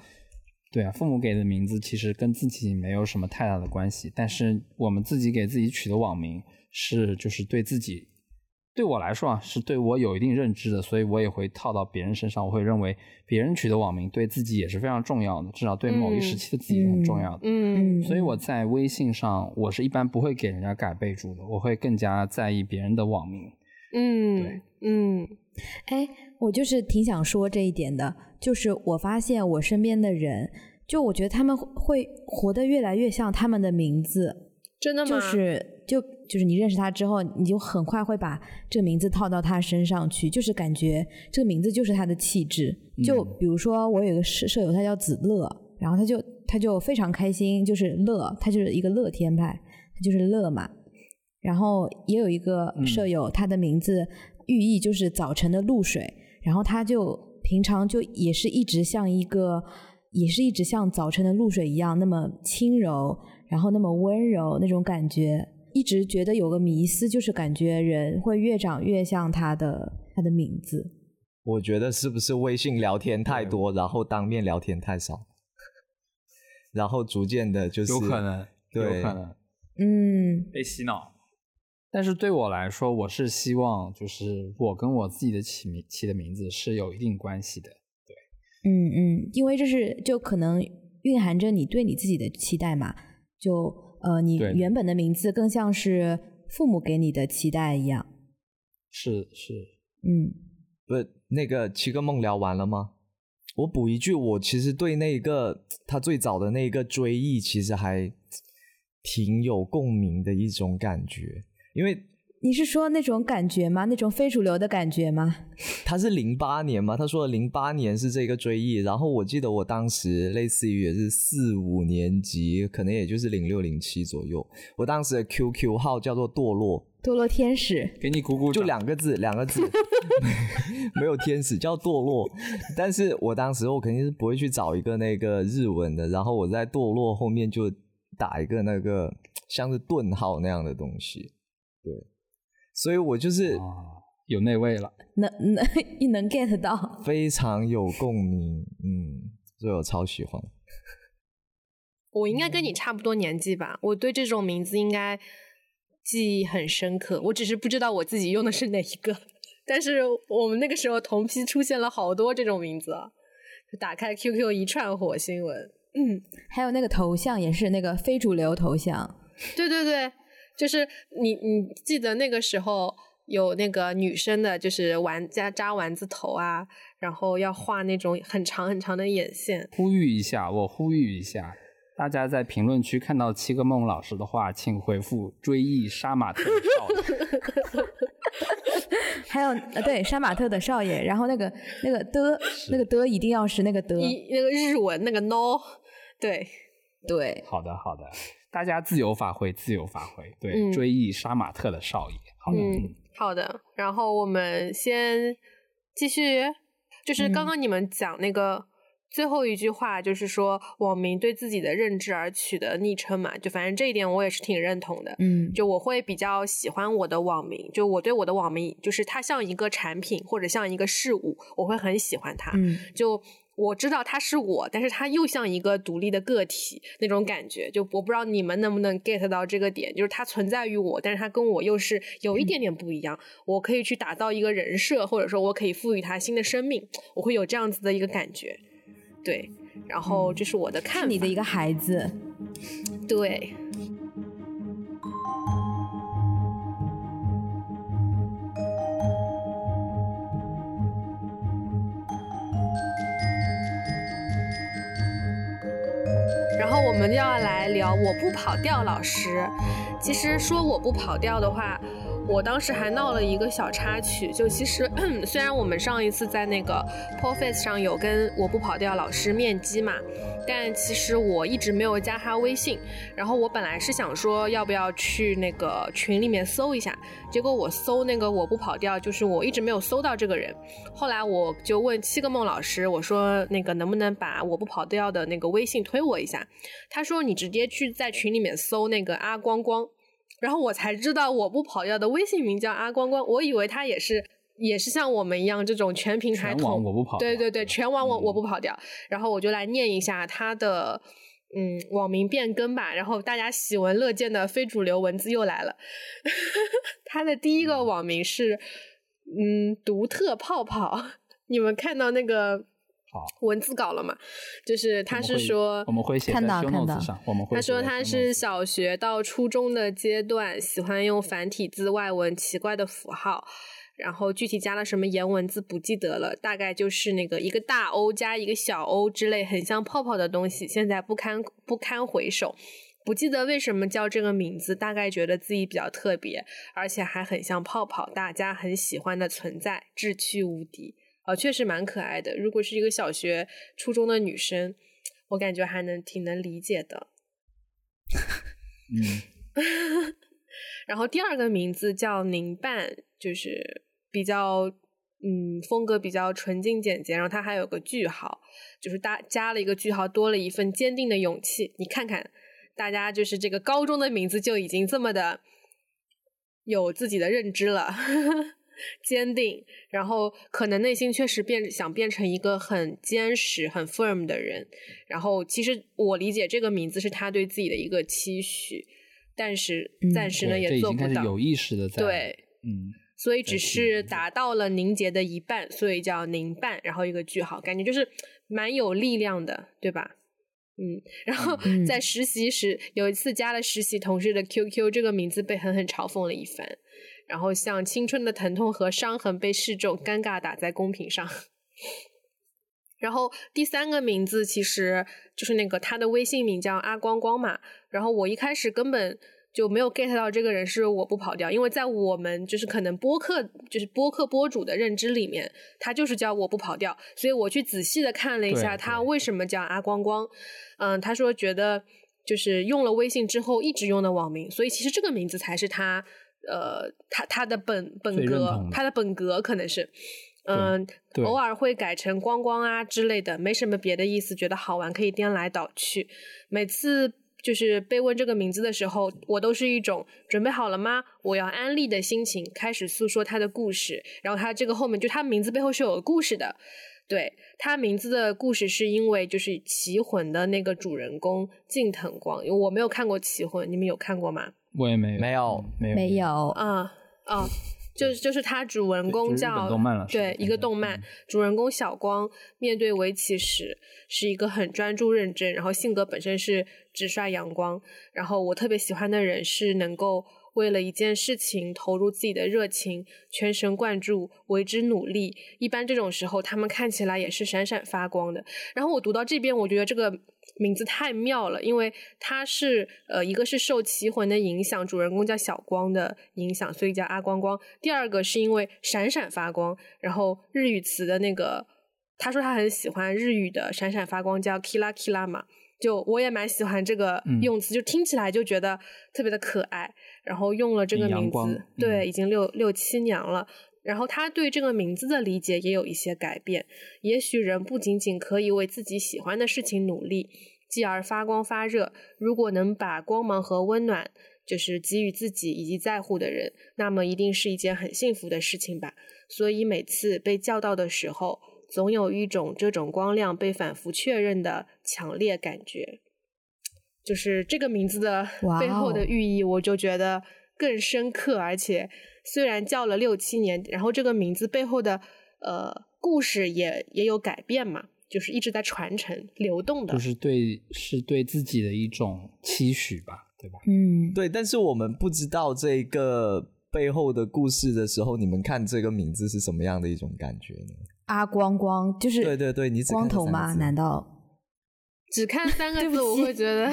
D: 对啊，父母给的名字其实跟自己没有什么太大的关系，但是我们自己给自己取的网名是，就是对自己，对我来说啊，是对我有一定认知的，所以我也会套到别人身上。我会认为别人取的网名对自己也是非常重要的，至少对某一时期的自己很重要的。
B: 嗯，
D: 所以我在微信上，我是一般不会给人家改备注的，我会更加在意别人的网名。
B: 嗯，
D: 对，
B: 嗯，
A: 哎，我就是挺想说这一点的。就是我发现我身边的人，就我觉得他们会活得越来越像他们的名字，
B: 真的吗？
A: 就是就就是你认识他之后，你就很快会把这个名字套到他身上去，就是感觉这个名字就是他的气质。就比如说我有一个舍舍友，他叫子乐，然后他就他就非常开心，就是乐，他就是一个乐天派，他就是乐嘛。然后也有一个舍友，他的名字寓意就是早晨的露水，然后他就平常就也是一直像一个，也是一直像早晨的露水一样那么轻柔，然后那么温柔那种感觉，一直觉得有个迷思，就是感觉人会越长越像他的他的名字。
C: 我觉得是不是微信聊天太多，然后当面聊天太少，然后逐渐的就是
D: 有可能，
C: 对
D: 有可能。
A: 嗯。
D: 被洗脑。但是对我来说，我是希望就是我跟我自己的起名起的名字是有一定关系的。
A: 对嗯嗯，因为这是就可能蕴含着你对你自己的期待嘛，就呃你原本的名字更像是父母给你的期待一样。
D: 是是，
A: 嗯
C: 不那个七个梦聊完了吗？我补一句，我其实对那个他最早的那个追忆，其实还挺有共鸣的一种感觉，因为
A: 你是说那种感觉吗？那种非主流的感觉吗？
C: 他是零八年嘛，他说零八年是这个追忆，然后我记得我当时类似于也是四五年级，可能也就是零六零七左右，我当时的 QQ 号叫做堕落，
A: 堕落天使，
D: 给你鼓鼓
C: 就。两个字，两个字 没有天使叫堕落。但是我当时我肯定是不会去找一个那个日文的，然后我在堕落后面就打一个那个像是顿号那样的东西，对，所以我就是
D: 啊，有那味了。
A: 能能你能 get 到？
C: 非常有共鸣，嗯，所以我超喜欢。
B: 我应该跟你差不多年纪吧，我对这种名字应该记忆很深刻，我只是不知道我自己用的是哪一个。但是我们那个时候同批出现了好多这种名字啊，就打开 QQ 一串火星文。嗯，
A: 还有那个头像也是那个非主流头像，
B: 对对对，就是你你记得那个时候有那个女生的，就是丸加扎丸子头啊，然后要画那种很长很长的眼线。
D: 呼吁一下，我呼吁一下，大家在评论区看到七个梦老师的话，请回复“追忆杀马特的少爷
A: 还有呃对杀马特的少爷，然后那个那个的那个的一定要是那个的，
B: 一那个日文那个 no，对，
A: 对”。
D: 好的，好的，大家自由发挥，自由发挥。对，
B: 嗯
D: 追忆杀马特的少爷。好的，
B: 好的，然后我们先继续，就是刚刚你们讲那个最后一句话，就是说网民对自己的认知而取的昵称嘛，就反正这一点我也是挺认同的。
A: 嗯
B: 就我会比较喜欢我的网名，就我对我的网名，就是它像一个产品或者像一个事物，我会很喜欢它。
A: 嗯
B: 就我知道他是我，但是他又像一个独立的个体那种感觉。就我不知道你们能不能 get 到这个点，就是他存在于我，但是他跟我又是有一点点不一样。我可以去打造一个人设，或者说我可以赋予他新的生命，我会有这样子的一个感觉。对，然后这是我的看法。
A: 是你的一个孩子，
B: 对。然后我们就要来聊我不跑调老师。其实说我不跑调的话，我当时还闹了一个小插曲。就其实 虽然我们上一次在那个 p o Face 上有跟我不跑调老师面基嘛，但其实我一直没有加他微信。然后我本来是想说要不要去那个群里面搜一下，结果我搜那个我不跑调，就是我一直没有搜到这个人。后来我就问七个梦老师，我说那个能不能把我不跑调的那个微信推我一下？他说你直接去在群里面搜那个阿光光。然后我才知道我不跑调的微信名叫阿光光，我以为他也是也是像我们一样这种全平台
D: 全
B: 统
D: 我不跑
B: 对对对，全网我
D: 嗯
B: 我不跑调。然后我就来念一下他的嗯网名变更吧，然后大家喜闻乐见的非主流文字又来了。他的第一个网名是嗯独特泡泡，你们看到那个
D: 好
B: 文字稿了嘛？就是他是说
D: 我们会写在
A: 看到
D: show
A: 看到
D: notes 上，我们会
B: 他说他是小学到初中的阶段喜欢用繁体字外文奇怪的符号，然后具体加了什么颜文字不记得了，大概就是那个一个大 O 加一个小 O 之类很像泡泡的东西，现在不堪不堪回首。不记得为什么叫这个名字，大概觉得自己比较特别，而且还很像泡泡，大家很喜欢的存在，志趣无敌。哦，确实蛮可爱的。如果是一个小学、初中的女生，我感觉还能挺能理解的。
D: 嗯，
B: 然后第二个名字叫宁伴，就是比较嗯风格比较纯净简洁，然后它还有个句号，就是大加了一个句号，多了一份坚定的勇气。你看看，大家就是这个高中的名字就已经这么的有自己的认知了。坚定，然后可能内心确实变想变成一个很坚实、很 firm 的人。然后其实我理解这个名字是他对自己的一个期许，但是暂时呢也做不到。
D: 有意识的在
B: 对，
D: 嗯，
B: 所以只是达到了凝结的一半，所以叫凝半，然后一个句号，感觉就是蛮有力量的，对吧？嗯，然后在实习时有一次加了实习同事的 QQ，这个名字被狠狠嘲讽了一番。然后像青春的疼痛和伤痕被示众，尴尬打在公屏上。然后第三个名字其实就是那个他的微信名叫阿光光嘛。然后我一开始根本就没有 get 到这个人是我不跑调，因为在我们就是可能播客就是播客播主的认知里面，他就是叫我不跑调。所以我去仔细的看了一下他为什么叫阿光光。嗯，他说觉得就是用了微信之后一直用的网名，所以其实这个名字才是他。呃，他他的本本格，他的本格可能是，嗯，偶尔会改成光光啊之类的，没什么别的意思，觉得好玩可以颠来倒去。每次就是被问这个名字的时候，我都是一种准备好了吗？我要安利的心情，开始诉说他的故事。然后他这个后面就他名字背后是有故事的，对他名字的故事是因为就是《棋魂》的那个主人公近藤光，因为我没有看过《棋魂》，你们有看过吗？
D: 我也没有，
C: 没有，
D: 没有，
A: 没有
B: 啊啊！就是就是他主人公叫对一个动漫，主人公小光面对围棋时是一个很专注认真，然后性格本身是直率阳光。然后我特别喜欢的人是能够为了一件事情投入自己的热情，全神贯注为之努力。一般这种时候，他们看起来也是闪闪发光的。然后我读到这边，我觉得这个。名字太妙了，因为它是呃，一个是受棋魂的影响，主人公叫小光的影响，所以叫阿光光。第二个是因为闪闪发光，然后日语词的那个，他说他很喜欢日语的闪闪发光叫 kila kila 嘛，就我也蛮喜欢这个用词，就听起来就觉得特别的可爱，然后用了这个名字，对，已经六六七年了。然后他对这个名字的理解也有一些改变。也许人不仅仅可以为自己喜欢的事情努力，继而发光发热。如果能把光芒和温暖，就是给予自己以及在乎的人，那么一定是一件很幸福的事情吧。所以每次被叫到的时候，总有一种这种光亮被反复确认的强烈感觉。就是这个名字的背后的寓意，我就觉得更深刻，而且。虽然叫了六七年，然后这个名字背后的呃故事也也有改变嘛，就是一直在传承流动的，
D: 就是对是对自己的一种期许吧，对吧？
A: 嗯，
C: 对。但是我们不知道这个背后的故事的时候，你们看这个名字是什么样的一种感觉呢？
A: 阿光光就是
C: 对对对，你
A: 光头吗？难道？
B: 只看三个 字，我会觉得，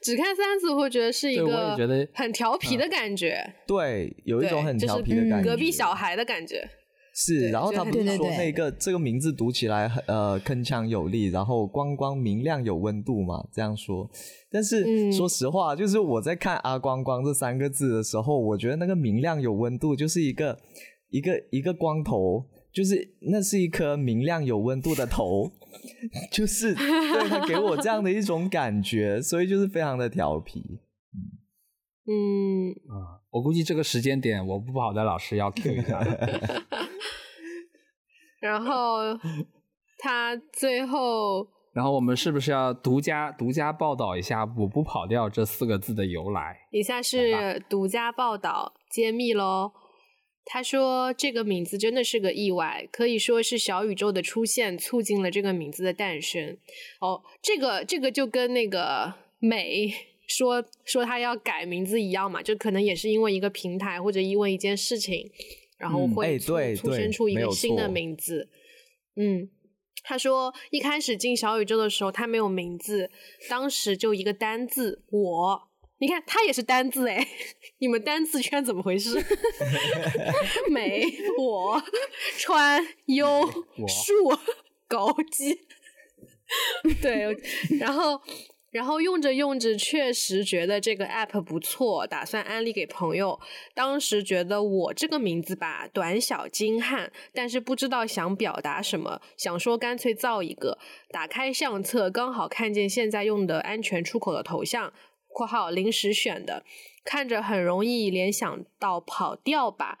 B: 只看三字，我会觉得是一个很调皮的感觉。
C: 对，有一种很调皮的感
B: 觉，隔壁小孩的感觉。
C: 是，然后他不是说那个这个名字读起来很呃铿锵有力，然后光光明亮有温度嘛？这样说。但是说实话，就是我在看阿光光这三个字的时候，我觉得那个明亮有温度就是一个一个一个光头。就是那是一颗明亮有温度的头，就是对他给我这样的一种感觉，所以就是非常的调皮。
B: 嗯
D: 啊，我估计这个时间点我不跑的老师要 Q 一下。
B: 然后他最后，
D: 然后我们是不是要独家独家报道一下“我不跑调”这四个字的由来？
B: 以下是独家报道揭秘喽。他说：“这个名字真的是个意外，可以说是小宇宙的出现促进了这个名字的诞生。哦，这个这个就跟那个美说说他要改名字一样嘛，就可能也是因为一个平台或者因为一件事情，然后会促生出一个新的名字。嗯，他说一开始进小宇宙的时候，他没有名字，当时就一个单字“我”。你看他也是单字哎，你们单字圈怎么回事？美、我、川、优、树、枸杞，对，然后。然后用着用着，确实觉得这个 app 不错，打算安利给朋友。当时觉得我这个名字吧，短小精悍，但是不知道想表达什么，想说干脆造一个。打开相册，刚好看见现在用的安全出口的头像（括号临时选的），看着很容易联想到跑调吧，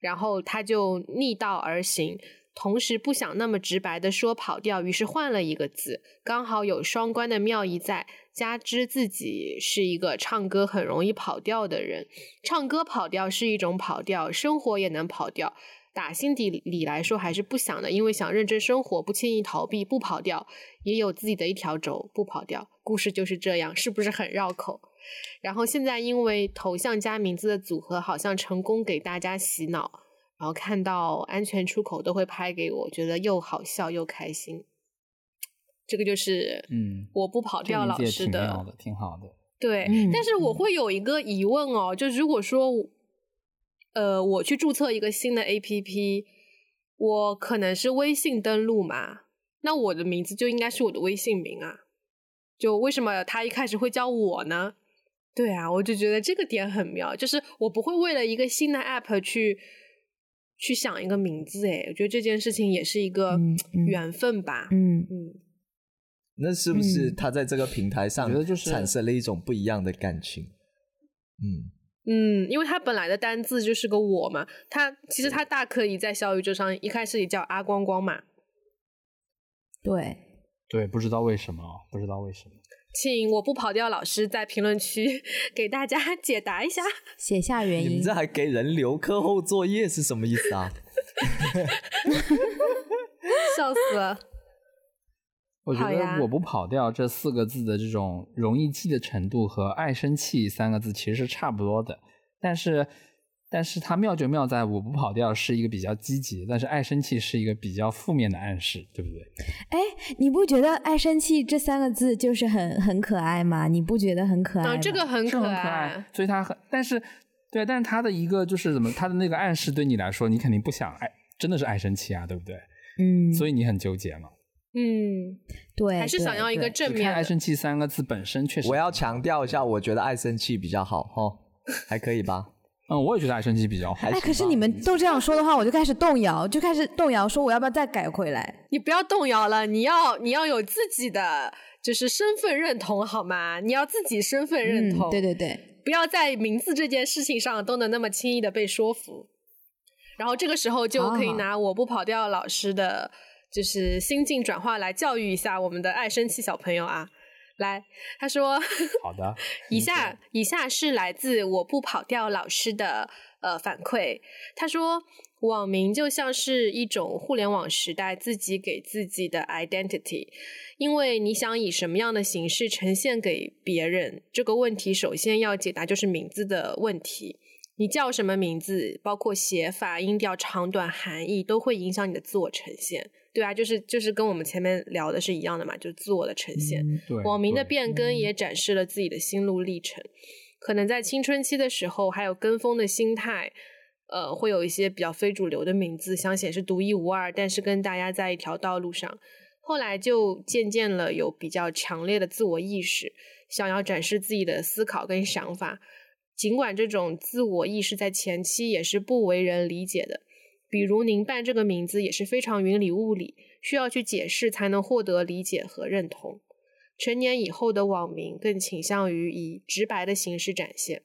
B: 然后他就逆道而行。同时不想那么直白的说跑调，于是换了一个字，刚好有双关的妙意在。加之自己是一个唱歌很容易跑调的人，唱歌跑调是一种跑调，生活也能跑调。打心底里来说还是不想的，因为想认真生活，不轻易逃避，不跑掉，也有自己的一条轴，不跑掉。故事就是这样，是不是很绕口？然后现在因为头像加名字的组合好像成功给大家洗脑。然后看到安全出口都会拍给我，觉得又好笑又开心。这个就是
D: 嗯，
B: 我不跑调老师
D: 的，挺好的。
B: 对，但是我会有一个疑问哦，就如果说呃我去注册一个新的 APP，我可能是微信登录嘛，那我的名字就应该是我的微信名啊。就为什么他一开始会叫我呢？对啊，我就觉得这个点很妙，就是我不会为了一个新的 App 去。去想一个名字，哎，我觉得这件事情也是一个缘分吧。
A: 嗯
B: 嗯，
C: 那是不是他在这个平台上，
D: 觉得就是
C: 产生了一种不一样的感情？
B: 嗯嗯，因为他本来的单字就是个我嘛，他其实他大可以在小宇宙上一开始也叫阿光光嘛。
A: 对
D: 对，不知道为什么，不知道为什么。
B: 请我不跑调老师在评论区给大家解答一下，
A: 写下原因。
C: 你这还给人留课后作业是什么意思啊？
B: 笑死了！
D: 我觉得“我不跑调”这四个字的这种容易记的程度和“爱生气”三个字其实是差不多的，但是。但是它妙就妙在我不跑调是一个比较积极，但是爱生气是一个比较负面的暗示，对不对？
A: 哎，你不觉得“爱生气”这三个字就是很很可爱吗？你不觉得很可爱？
B: 这个很可
D: 爱，所以它很，但是对，但是它的一个就是怎么，它的那个暗示对你来说，你肯定不想爱，真的是爱生气啊，对不对？
A: 嗯，
D: 所以你很纠结嘛。
B: 嗯，
A: 对，
B: 还是想要一个正面。
D: 爱生气三个字本身确实，
C: 我要强调一下，我觉得爱生气比较好，哈，还可以吧？
D: 嗯，我也觉得爱生气比较好。
A: 哎，可是你们都这样说的话，我就开始动摇，就开始动摇，说我要不要再改回来？
B: 你不要动摇了，你要你要有自己的就是身份认同好吗？你要自己身份认同，
A: 对对对，
B: 不要在名字这件事情上都能那么轻易的被说服。然后这个时候就可以拿我不跑调老师的就是心境转化来教育一下我们的爱生气小朋友啊。来，他说：“
D: 好的，
B: 以下以下是来自我不跑调老师的呃反馈。他说，网名就像是一种互联网时代自己给自己的 identity，因为你想以什么样的形式呈现给别人，这个问题首先要解答就是名字的问题。你叫什么名字，包括写法、音调、长短、含义，都会影响你的自我呈现。”对啊，就是就是跟我们前面聊的是一样的嘛，就是自我的呈现。对网民的变更也展示了自己的心路历程。可能在青春期的时候，还有跟风的心态，呃，会有一些比较非主流的名字，想显示独一无二，但是跟大家在一条道路上。后来就渐渐了有比较强烈的自我意识，想要展示自己的思考跟想法。尽管这种自我意识在前期也是不为人理解的。比如“您办”这个名字也是非常云里雾里，需要去解释才能获得理解和认同。成年以后的网民更倾向于以直白的形式展现，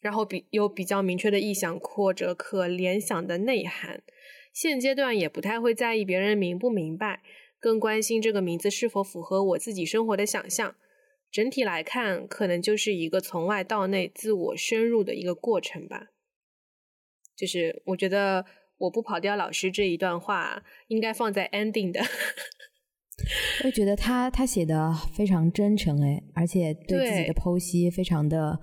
B: 然后比有比较明确的意向或者可联想的内涵。现阶段也不太会在意别人明不明白，更关心这个名字是否符合我自己生活的想象。整体来看，可能就是一个从外到内自我深入的一个过程吧。就是我觉得我不跑调老师这一段话应该放在 ending 的，
A: 我觉得他他写的非常真诚哎，而且对自己的剖析非常的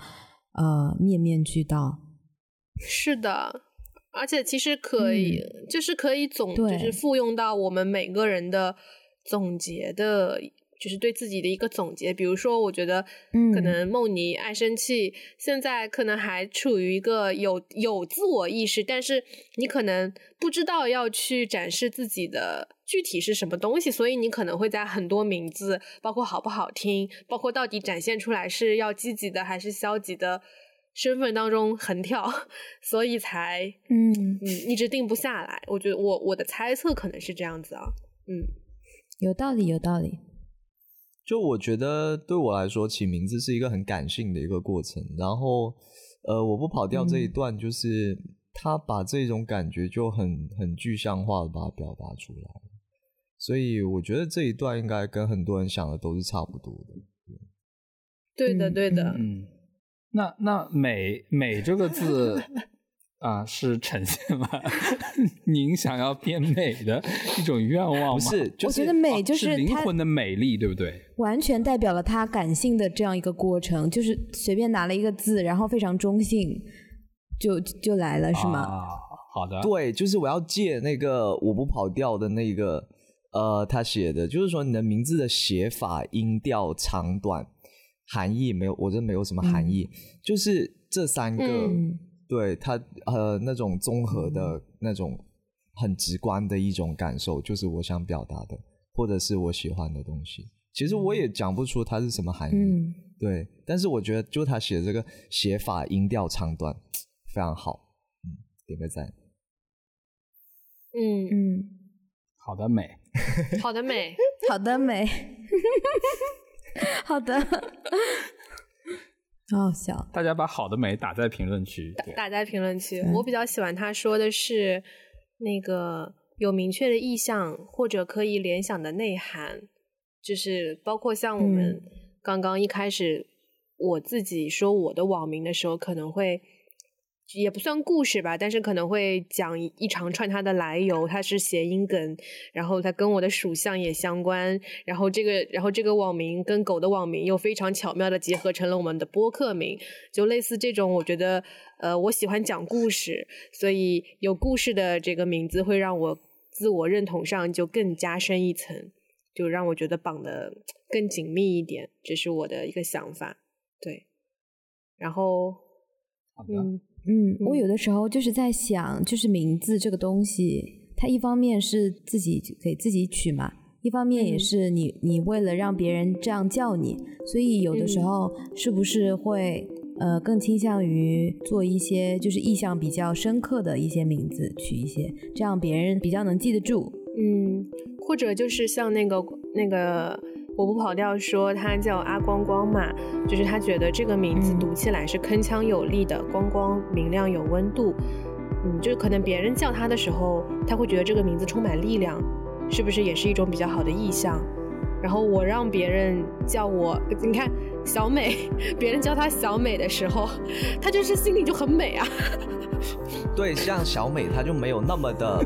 A: 呃面面俱到。
B: 是的，而且其实可以，就是可以总就是复用到我们每个人的总结的，就是对自己的一个总结。比如说，我觉得
A: 嗯
B: 可能梦妮爱生气，现在可能还处于一个有有自我意识，但是你可能不知道要去展示自己的具体是什么东西，所以你可能会在很多名字，包括好不好听，包括到底展现出来是要积极的还是消极的。身份当中横跳，所以才
A: 嗯
B: 嗯一直定不下来。我觉得我我的猜测可能是这样子啊，嗯
A: 有道理，有道理。
C: 就我觉得对我来说，起名字是一个很感性的一个过程。然后，呃，我不跑调这一
A: 嗯
C: 段，就是他把这种感觉就很很具象化的把它表达出来。所以我觉得这一段应该跟很多人想的都是差不多的。
B: 对的
A: 嗯
B: 对的，
D: 嗯，那那美美这个字啊，是呈现了 您想要变美的一种愿望吗？
C: 不是，就是
A: 我觉得美
D: 哦
A: 就是它
D: 灵魂的美丽，对不对？
A: 完全代表了他感性的这样一个过程，就是随便拿了一个字，然后非常中性，就就来了，是吗？
D: 啊，好的，
C: 对，就是我要借那个我不跑调的那个，呃，他写的，就是说你的名字的写法、音调、长短、含义没有，我这没有什么含义，就是这三个，
B: 嗯
C: 对他呃那种综合的那种很直观的一种感受，就是我想表达的，或者是我喜欢的东西。其实我也讲不出它是什么含义，
A: 嗯
C: 对，但是我觉得就他写的这个写法、音调、长短非常好，嗯，点个赞。
B: 嗯，
A: 嗯，
D: 好的美。
B: 好的美，
A: 好的，美，好的，好好笑。
D: 大家把好的美打在评论区。对，
B: 打在评论区。
A: 嗯
B: 我比较喜欢他说的是那个有明确的意向或者可以联想的内涵，就是包括像我们
A: 嗯
B: 刚刚一开始我自己说我的网名的时候，可能会。也不算故事吧，但是可能会讲一长串它的来由，它是谐音梗，然后它跟我的属相也相关，然后这个，然后这个网名跟狗的网名又非常巧妙的结合成了我们的播客名，就类似这种，我觉得，呃，我喜欢讲故事，所以有故事的这个名字会让我自我认同上就更加深一层，就让我觉得绑得更紧密一点，这是我的一个想法。对，然后，
D: 好的，
B: 嗯
A: 嗯，我
B: 嗯
A: 有的时候就是在想，就是名字这个东西，它一方面是自己给自己取嘛，一方面也
B: 嗯
A: 是你你为了让别人这样叫你，所以有的时
B: 嗯
A: 候是不是会呃更倾向于做一些就是意象比较深刻的一些名字，取一些这样别人比较能记得住。
B: 嗯，或者就是像那个那个。我不跑调说他叫阿光光嘛，就是他觉得这个名字
A: 嗯
B: 读起来是铿锵有力的，光光明亮有温度。嗯，就是可能别人叫他的时候，他会觉得这个名字充满力量，是不是也是一种比较好的意象？然后我让别人叫我，你看小美，别人叫她小美的时候，她就是心里就很美啊。
C: 对，像小美她就没有那么的，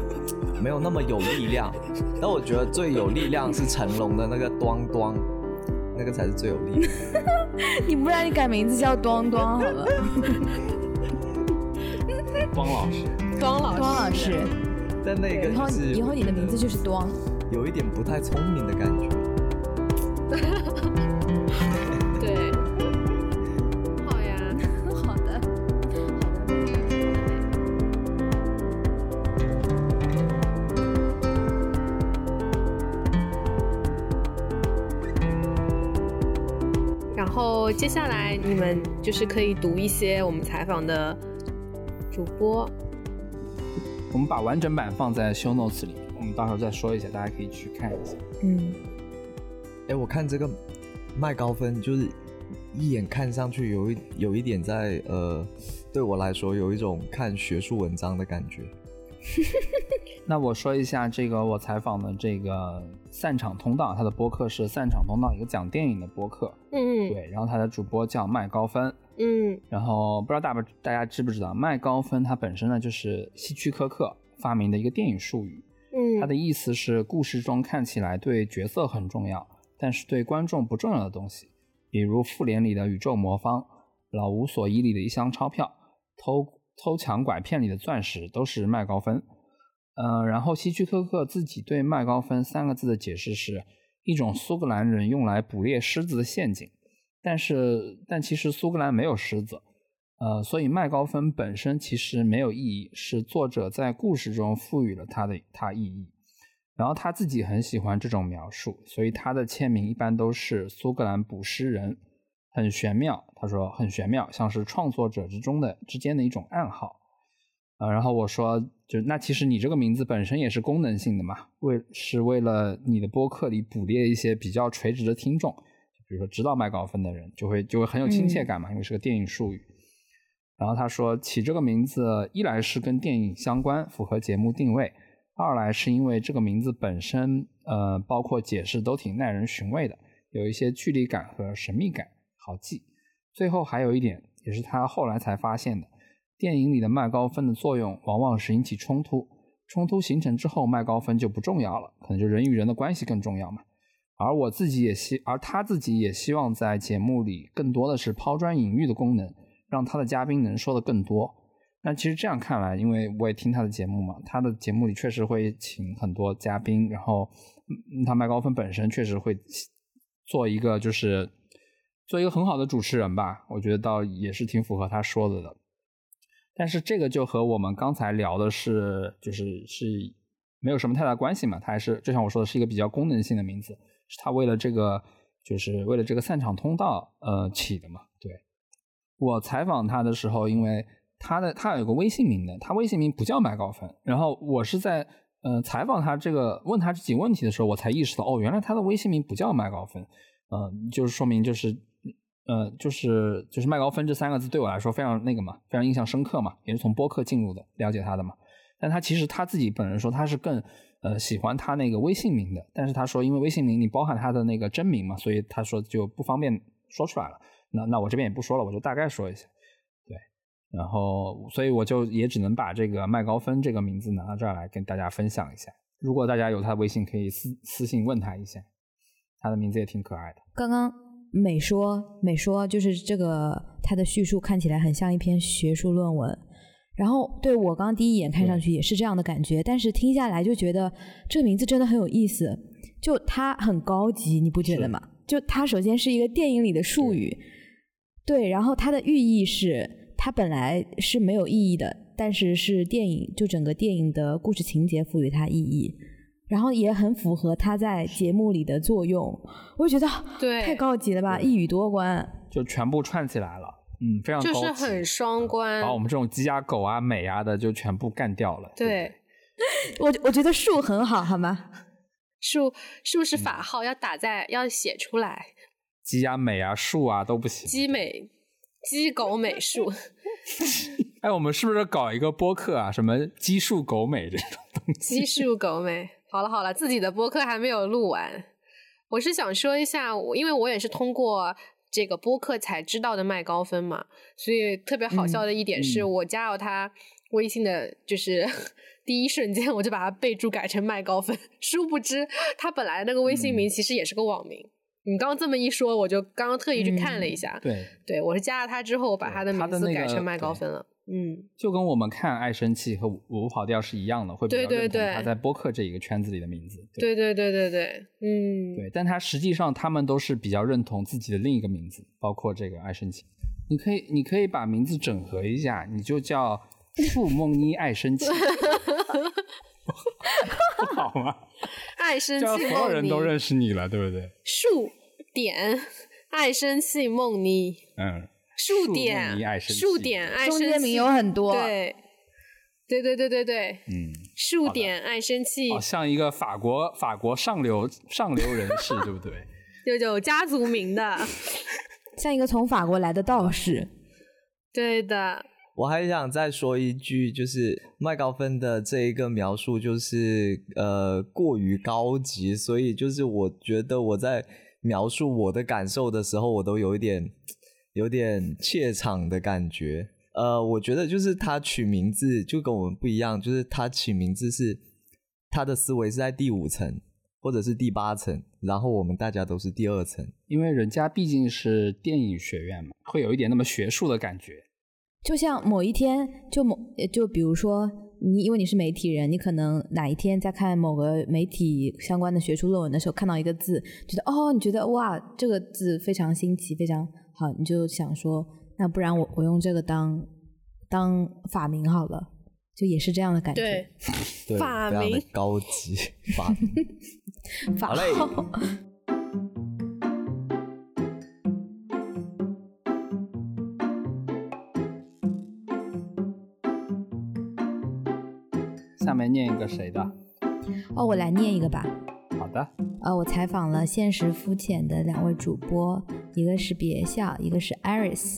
C: 没有那么有力量。但我觉得最有力量是成龙的那个端端，那个才是最有力量。
A: 你不然你改名字叫端端好了，
D: 汪老师，
B: 庄老师，
A: 端老师，
C: 但那个
A: 以后
C: 就是
A: 以后你的名字就是端。
C: 有一点不太聪明的感觉。
B: 接下来你们就是可以读一些我们采访的主播，
D: 我们把完整版放在 show notes 里，我们到时候再说一下，大家可以去看一下。
A: 嗯，
C: 哎，我看这个麦高芬，就是一眼看上去有一有一点在呃，对我来说有一种看学术文章的感觉。
D: 那我说一下这个我采访的这个散场通道，他的播客是散场通道，一个讲电影的播客。
B: 嗯
D: 对，然后他的主播叫麦高芬，
B: 嗯
D: 然后不知道大不大家知不知道，麦高芬它本身呢就是希区柯克发明的一个电影术语，
B: 嗯，
D: 它的意思是故事中看起来对角色很重要，但是对观众不重要的东西，比如复联里的宇宙魔方，老无所依里的一箱钞票，偷偷抢拐骗里的钻石都是麦高芬。呃，然后希区柯克自己对麦高芬三个字的解释是一种苏格兰人用来捕猎狮子的陷阱。但是，但其实苏格兰没有狮子，呃，所以麦高芬本身其实没有意义，是作者在故事中赋予了它的它意义。然后他自己很喜欢这种描述，所以他的签名一般都是苏格兰捕狮人，很玄妙。他说很玄妙，像是创作者之中的之间的一种暗号。啊，然后我说，就那其实你这个名字本身也是功能性的嘛，为是为了你的播客里捕猎一些比较垂直的听众。比如说知道麦高芬的人就会就会很有亲切感嘛，因为是个电影术语。然后他说起这个名字，一来是跟电影相关，符合节目定位；二来是因为这个名字本身，呃，包括解释都挺耐人寻味的，有一些距离感和神秘感，好记。最后还有一点，也是他后来才发现的，电影里的麦高芬的作用往往是引起冲突，冲突形成之后，麦高芬就不重要了，可能就人与人的关系更重要嘛。而我自己也希，而他自己也希望在节目里更多的是抛砖引玉的功能，让他的嘉宾能说的更多。那其实这样看来，因为我也听他的节目嘛，他的节目里确实会请很多嘉宾，然后他麦高芬本身确实会做一个就是做一个很好的主持人吧，我觉得倒也是挺符合他说的的。但是这个就和我们刚才聊的是，就是是没有什么太大关系嘛，他还是就像我说的是一个比较功能性的名字。是他为了这个，就是为了这个散场通道，呃，起的嘛。对我采访他的时候，因为他的他有个微信名的，他微信名不叫麦高芬。然后我是在嗯采访他这个问他这几个问题的时候，我才意识到，哦，原来他的微信名不叫麦高芬。嗯，就是说明就是，呃，就是就是麦高芬这三个字对我来说非常那个嘛，非常印象深刻嘛，也是从播客进入的，了解他的嘛。但他其实他自己本人说他是更。呃，喜欢他那个微信名的，但是他说，因为微信名你包含他的那个真名嘛，所以他说就不方便说出来了。那那我这边也不说了，我就大概说一下。对，然后所以我就也只能把这个麦高芬这个名字拿到这儿来跟大家分享一下。如果大家有他的微信，可以私私信问他一下，他的名字也挺可爱的。
A: 刚刚美说美说就是这个，它的叙述看起来很像一篇学术论文。然后，对我刚第一眼看上去也是这样的感觉，但是听下来就觉得这个名字真的很有意思，就它很高级，你不觉得吗？就它首先是一个电影里的术语，对，然后它的寓意是它本来是没有意义的，但是是电影就整个电影的故事情节赋予它意义，然后也很符合他在节目里的作用，我觉得
B: 对
A: 太高级了吧，一语多关，
D: 就全部串起来了。嗯，非常
B: 就是很双关，
D: 把我们这种鸡啊、狗啊、美啊的就全部干掉了。
B: 对，
A: 我我觉得树很好，好吗？
B: 树树是法号，要打在要写出来。
D: 鸡啊、美啊、树啊都不行。
B: 鸡美、鸡狗美术。
D: 哎，我们是不是搞一个播客啊？什么鸡树狗美这种东
B: 西？鸡树狗美。好了好了，自己的播客还没有录完。我是想说一下，因为我也是通过。这个播客才知道的麦高芬嘛，所以特别好笑的一点是我加了他微信的，就是 第一瞬间我就把他备注改成麦高芬，殊不知他本来那个微信名其实也是个网名。你刚刚这么一说，我就刚刚特意去看了一下，
D: 对，
B: 对我是加了他之后把他的名字改成麦高芬了。嗯，
D: 就跟我们看爱生气和五跑调是一样的，会比较认同他在播客这一个圈子里的名字。
B: 对对对对对，嗯，
D: 对，但他实际上他们都是比较认同自己的另一个名字，包括这个爱生气。你可以你可以把名字整合一下，你就叫树梦妮爱生气，不好吗？
B: 爱生气，
D: 所有人都认识你了，对不对？
B: 树点爱生气梦妮，嗯。数点，数点，爱生气，中
A: 间名有很多，
B: 对，对对对对对，嗯，数点爱生气，
D: 像一个法国法国上流上流人士，对不对？
B: 有有家族名的，
A: 像一个从法国来的道士，
B: 对的。
C: 我还想再说一句，就是麦高芬的这一个描述，就是呃过于高级，所以就是我觉得我在描述我的感受的时候，我都有一点。有点怯场的感觉，呃，我觉得就是他取名字就跟我们不一样，就是他取名字是他的思维是在第五层或者是第八层，然后我们大家都是第二层，
D: 因为人家毕竟是电影学院嘛，会有一点那么学术的感觉。
A: 就像某一天，就某就比如说你，因为你是媒体人，你可能哪一天在看某个媒体相关的学术论文的时候，看到一个字，觉得哦，你觉得哇，这个字非常新奇，非常好，你就想说，那不然我我用这个当当法名好了，就也是这样的感觉。
B: 对，
C: 对，
B: 法名
C: 高级法名。
A: 法
C: 好嘞
A: 号
D: 下面念一个谁的？
A: 哦，我来念一个吧。呃，我采访了现实肤浅的两位主播，一个是别笑，一个是 Iris。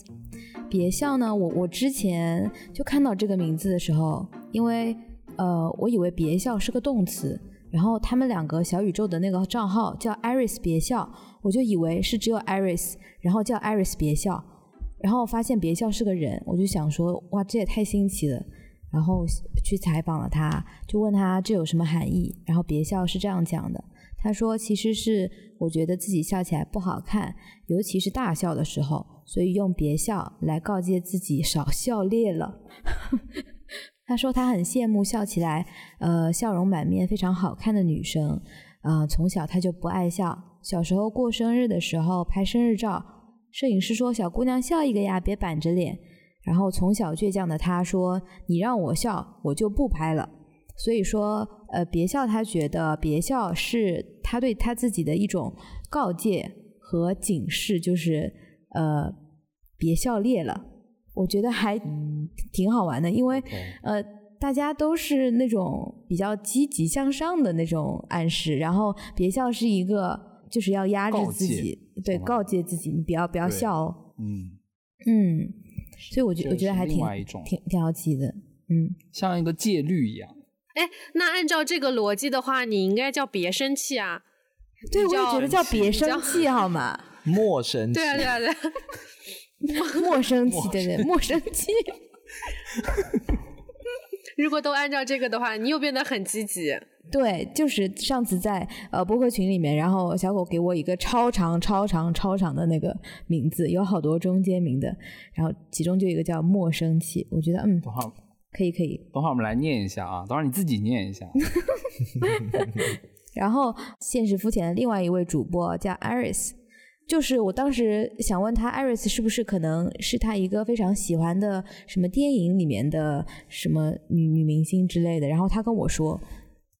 A: 别笑呢，我我之前就看到这个名字的时候，因为呃，我以为别笑是个动词，然后他们两个小宇宙的那个账号叫 Iris 别笑，我就以为是只有 Iris，然后叫 Iris 别笑，然后发现别笑是个人，我就想说，哇，这也太新奇了。然后去采访了他，就问他这有什么含义。然后别笑是这样讲的，他说其实是我觉得自己笑起来不好看，尤其是大笑的时候，所以用别笑来告诫自己少笑裂了。他说他很羡慕笑起来，呃，笑容满面、非常好看的女生。呃，从小他就不爱笑，小时候过生日的时候拍生日照，摄影师说：“小姑娘笑一个呀，别板着脸。”然后从小倔强的他说：“你让我笑，我就不拍了。”所以说，呃，别笑，他觉得别笑是他对他自己的一种告诫和警示，就是呃，别笑裂了。我觉得还挺好玩的，因为呃，大家都是那种比较积极向上的那种暗示，然后别笑是一个就是要压制自己，对，告诫自己，你不要不要笑哦。
D: 嗯，
A: 嗯，所以我觉
D: 这
A: 我觉得还挺挺挺好奇的。嗯，
D: 像一个戒律一样。
B: 哎，那按照这个逻辑的话，你应该叫别生气啊。
A: 对，我也觉得叫别生气好吗？
C: 莫生气
B: 对，啊，对啊，对啊。
A: 莫生气，对对，莫生气。
B: 如果都按照这个的话，你又变得很积极。
A: 对，就是上次在呃播客群里面，然后小狗给我一个超长、超长、超长的那个名字，有好多中间名的，然后其中就有一个叫莫生气，我觉得嗯，可以可以。
D: 等会儿我们来念一下啊，等会儿你自己念一下。
A: 然后现实肤浅的另外一位主播叫 Iris，就是我当时想问他，Iris 是不是可能是他一个非常喜欢的什么电影里面的什么女女明星之类的？然后他跟我说，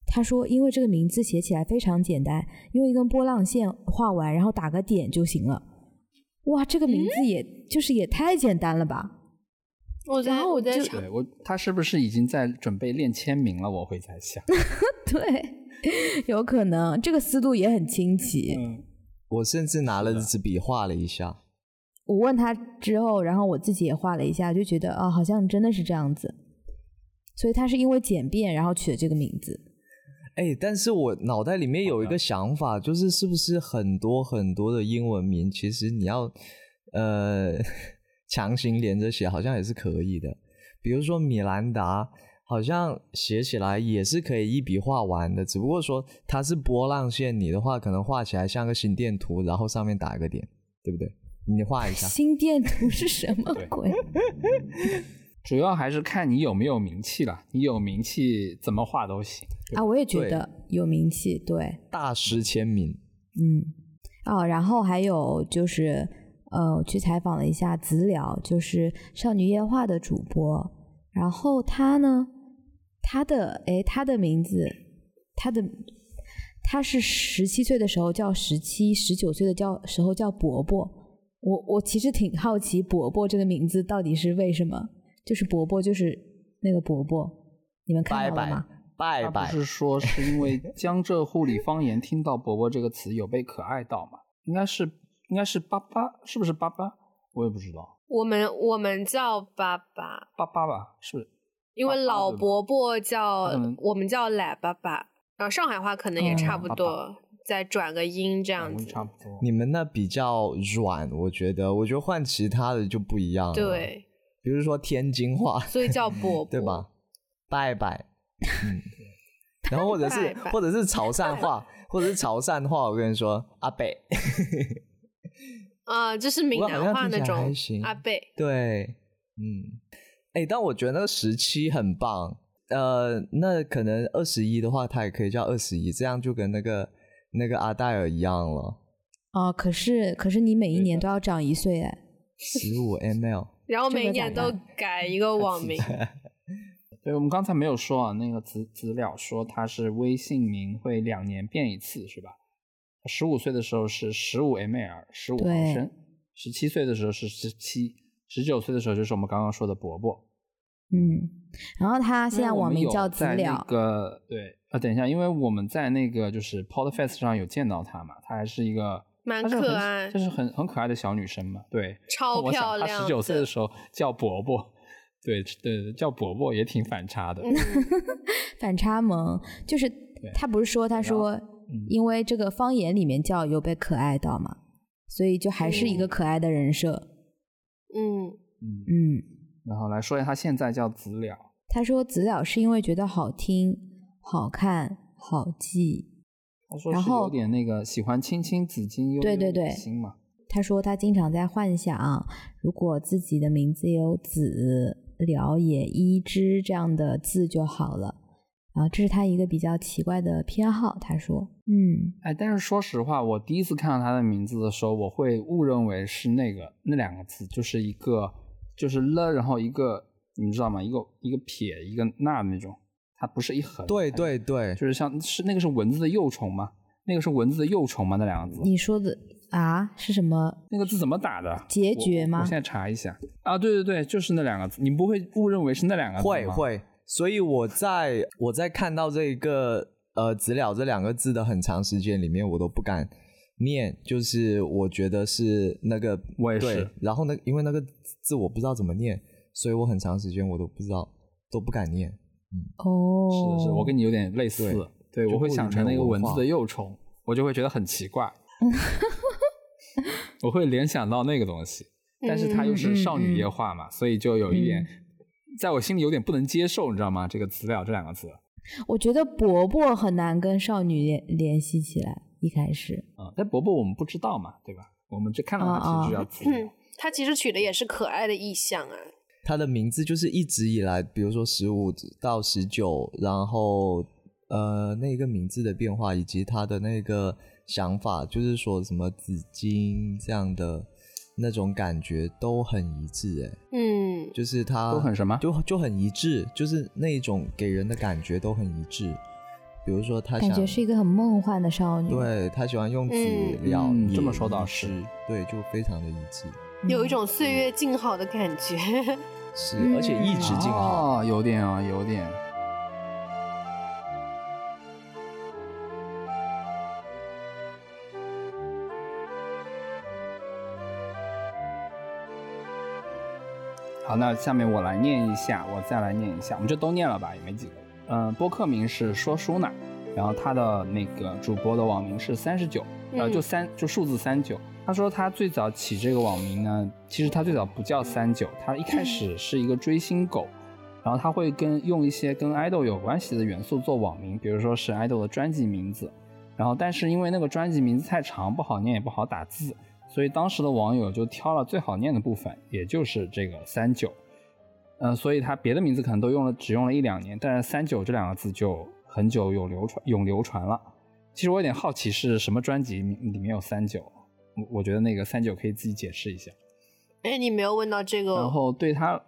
A: 他说因为这个名字写起来非常简单，用一根波浪线画完，然后打个点就行了。哇，这个名字也、就是也太简单了吧？
B: 我在
A: 然后
B: 我在想，
D: 我，他是不是已经在准备练签名了？我会在想。
A: 对，有可能这个思路也很清奇。
D: 嗯，
C: 我甚至拿了支笔画了一下。
A: 我问他之后，然后我自己也画了一下，就觉得啊、好像真的是这样子。所以他是因为简便，然后取了这个名字。
C: 哎，但是我脑袋里面有一个想法，就是是不是很多很多的英文名，其实你要呃强行连着写，好像也是可以的。比如说米兰达，好像写起来也是可以一笔画完的，只不过说它是波浪线，你的话可能画起来像个心电图，然后上面打一个点，对不对？你画一下。
A: 心电图是什么 鬼？
D: 主要还是看你有没有名气了。你有名气，怎么画都行。
A: 啊，我也觉得有名气，对，
C: 大师签名，
A: 嗯，哦，然后还有就是，呃，我去采访了一下子了，就是少女夜话的主播，然后他呢，他的诶，他的名字，他的他是十七岁的时候叫十七，十九岁的叫时候叫伯伯。我我其实挺好奇伯伯这个名字到底是为什么，就是伯伯就是那个伯伯，你们看
C: 拜拜
A: 到了吗？
D: 他
C: 拜拜
D: 不。是说是因为江浙沪里方言听到“伯伯”这个词有被可爱到吗？应该是应该是爸爸，是不是爸爸？我也不知道，
B: 我们我们叫爸爸，
D: 爸爸吧，是不是？
B: 因为老伯伯叫
D: 嗯
B: 我们叫奶爸爸，然后上海话可能也差
A: 嗯
B: 不
D: 爸
B: 多，再转个音这样
D: 嗯
B: 子。
D: 差不多。
C: 你们那比较软，我觉得，我觉得换其他的就不一样了。，
B: 对，
C: 比如说天津话，
B: 所以叫伯伯，
C: 对吧？拜拜，嗯，然后或者是或者是潮汕 话，或者是潮汕话，我跟你说，阿北，
B: 啊、就是闽南话那
C: 像听起来还
B: 种
C: 行
B: 阿贝。
C: 对，嗯，哎、但我觉得那个十七很棒。呃，那可能二十一的话，他也可以叫二十一，这样就跟那个那个阿黛尔一样了，
A: 哦，可是可是你每一年都要长一岁哎，
C: 十五 ml。
B: 然后每年都改一个网名，
D: 对，我们刚才没有说啊，那个资资料说他是微信名会两年变一次，是吧？十五岁的时候是十五 ml，十五毫
A: 对
D: 升；十七岁的时候是十七，十九岁的时候就是我们刚刚说的伯伯。
A: 嗯，然后他现在网名叫资
D: 在那
A: 料，
D: 个对啊，等一下，因为我们在那个就是 Podfest 上有见到他嘛，他还是一个
B: 蛮可爱
D: 就是很很可爱的小女生嘛。对，
B: 超漂亮
D: 她十九岁
B: 的
D: 的时候叫伯伯，对对，叫伯伯也挺反差的。
B: 嗯，
A: 反差萌，就是他不是说他说
D: 嗯
A: 因为这个方言里面叫有被可爱到嘛，所以就还是一个可爱的人设。
B: 嗯，
D: 嗯，
A: 嗯，
D: 然后来说一下他现在叫子了。
A: 他说子了是因为觉得好听、好看、好记。
D: 他说是有点那个喜欢青青子衿悠
A: 对对
D: 心嘛。
A: 他说他经常在幻想，如果自己的名字有子、了也、一之这样的字就好了。啊，这是他一个比较奇怪的偏好。他说，嗯，
D: 哎，但是说实话，我第一次看到他的名字的时候，我会误认为是那个那两个字，就是一个就是了，然后一个你们知道吗？一个一个撇一个捺那种，它不是一横。
C: 对对对，
D: 就是像是那个是蚊子的幼虫吗？那个是蚊子的幼虫吗？那两个字，
A: 你说的啊是什么？
D: 那个字怎么打的？
A: 结局吗
D: 我现在查一下啊，对对对，就是那两个字，你不会误认为是那两个字吗？
C: 会会，所以我在我在看到这一个呃“子了”这两个字的很长时间里面，我都不敢念，就是我觉得是那个
D: 我也是，
C: 然后呢，因为那个字我不知道怎么念，所以我很长时间我都不知道，都不敢念。嗯。
A: 哦，
D: 是是，我跟你有点类似，对我会想成那个文字的幼虫，我就会觉得很奇怪，我会联想到那个东西，但是它又是少女液化嘛，所以就有一点，在我心里有点不能接受，你知道吗？这个资料这两个字，
A: 我觉得伯伯很难跟少女联联系起来。一开始，
D: 啊、但伯伯我们不知道嘛，对吧？我们就看到他其实就叫资料，
B: 嗯，他其实取的也是可爱的意象啊。
C: 他的名字就是一直以来，比如说十五到十九，然后呃那个名字的变化，以及他的那个想法，就是说什么紫金这样的那种感觉都很一致，哎，
B: 嗯，
C: 就是他
D: 都很什么
C: 就就很一致，就是那一种给人的感觉都很一致。比如说他想
A: 感觉是一个很梦幻的少女。，
C: 对他喜欢用子
B: 嗯
C: 了，也
D: 嗯这么说倒
C: 一
D: 是，
C: 对，就非常的一致，
B: 有一种岁月静好的感觉。
C: 是，
A: 嗯
C: 而且一直静好。
D: 哦，有点啊，有点。好，那下面我来念一下，我再来念一下，我们就都念了吧，也没几个。嗯，播客名是说书呢，然后他的那个主播的网名是三十九，呃，
B: 嗯
D: 就三就数字三九。他说他最早起这个网名呢，其实他最早不叫三九，他一开始是一个追星狗，然后他会跟用一些跟 idol 有关系的元素做网名，比如说是 idol 的专辑名字，然后但是因为那个专辑名字太长，不好念也不好打字，所以当时的网友就挑了最好念的部分，也就是这个三九。嗯、所以他别的名字可能都用了，只用了一两年，但是三九这两个字就很久有流传，永流传了。其实我有点好奇是什么专辑里面有三九，我我觉得那个三九可以自己解释一下。
B: 哎，你没有问到这个，
D: 然后对他，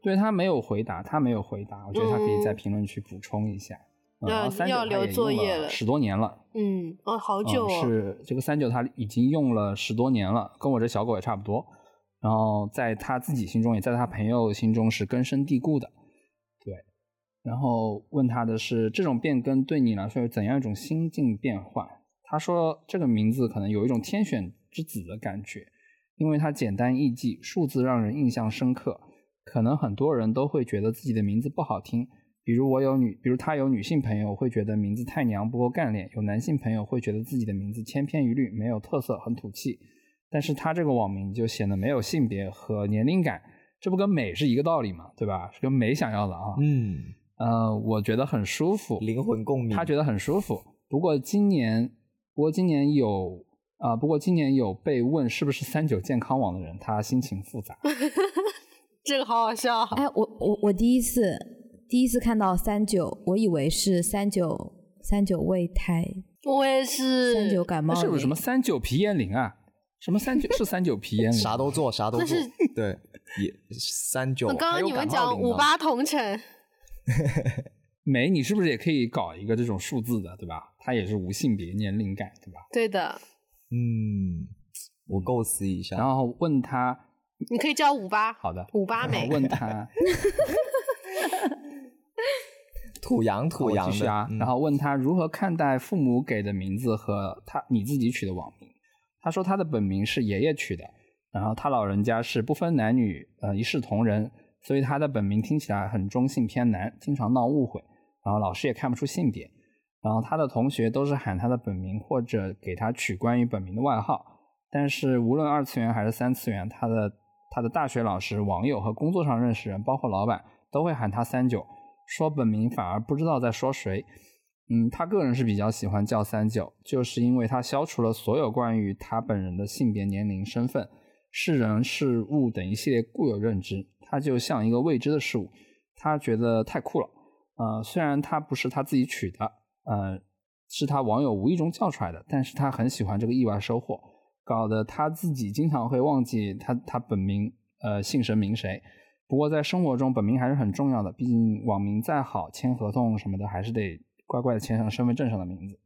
D: 对他没有回答，他没有回答，我觉得他可以在
B: 嗯
D: 评论区补充一下。嗯
B: 那
D: 然后三九
B: 要留作业了
D: 十多年了，
B: 嗯，哦，好久
D: 嗯、
B: 哦，
D: 是这个三九他已经用了十多年了，跟我这小狗也差不多。然后在他自己心中，也在他朋友心中是根深蒂固的。对，然后问他的是这种变更对你来说有怎样一种心境变换？他说这个名字可能有一种天选之子的感觉，因为它简单易记，数字让人印象深刻。可能很多人都会觉得自己的名字不好听，比如我有女，比如他有女性朋友会觉得名字太娘不够干练，有男性朋友会觉得自己的名字千篇一律，没有特色，很土气。但是他这个网名就显得没有性别和年龄感，这不跟美是一个道理嘛，对吧？是跟美想要的啊。
C: 嗯，
D: 呃，我觉得很舒服，
C: 灵魂共鸣。
D: 他觉得很舒服。不过今年，不过今年有啊、不过今年有被问是不是三九健康网的人，他心情复杂。
B: 这个好好笑。
A: 哎，我我我第一次第一次看到三九，我以为是三九三九胃胎，
B: 我也是。
A: 三九感冒
D: 是不是什么三九皮炎灵啊？什么三九 是三九皮炎灵？
C: 啥都做，啥都做。对，也三九。
B: 我刚刚你们讲五八同城，
D: 没，你是不是也可以搞一个这种数字的，对吧？它也是无性别年龄感，对吧？
B: 对的，
C: 嗯，我构思一下。
D: 然后问他，
B: 你可以叫五八。
D: 好的，
B: 五八美。
D: 问他，
C: 土洋土洋的、
D: 啊。然后问他如何看待父母给的名字和他你自己取的网名。他说他的本名是爷爷取的，然后他老人家是不分男女，呃，一视同仁，所以他的本名听起来很中性偏男，经常闹误会。然后老师也看不出性别。然后他的同学都是喊他的本名或者给他取关于本名的外号。但是无论二次元还是三次元，他的他的大学老师、网友和工作上认识人，包括老板，都会喊他三九，说本名反而不知道在说谁。嗯，他个人是比较喜欢叫三九，就是因为他消除了所有关于他本人的性别、年龄、身份、是人是物等一系列固有认知，他就像一个未知的事物，他觉得太酷了。呃，虽然他不是他自己取的，呃，是他网友无意中叫出来的，但是他很喜欢这个意外收获，搞得他自己经常会忘记他他本名呃姓神名谁。不过在生活中，本名还是很重要的，毕竟网名再好，签合同什么的还是得。乖乖的签上身份证上的名字。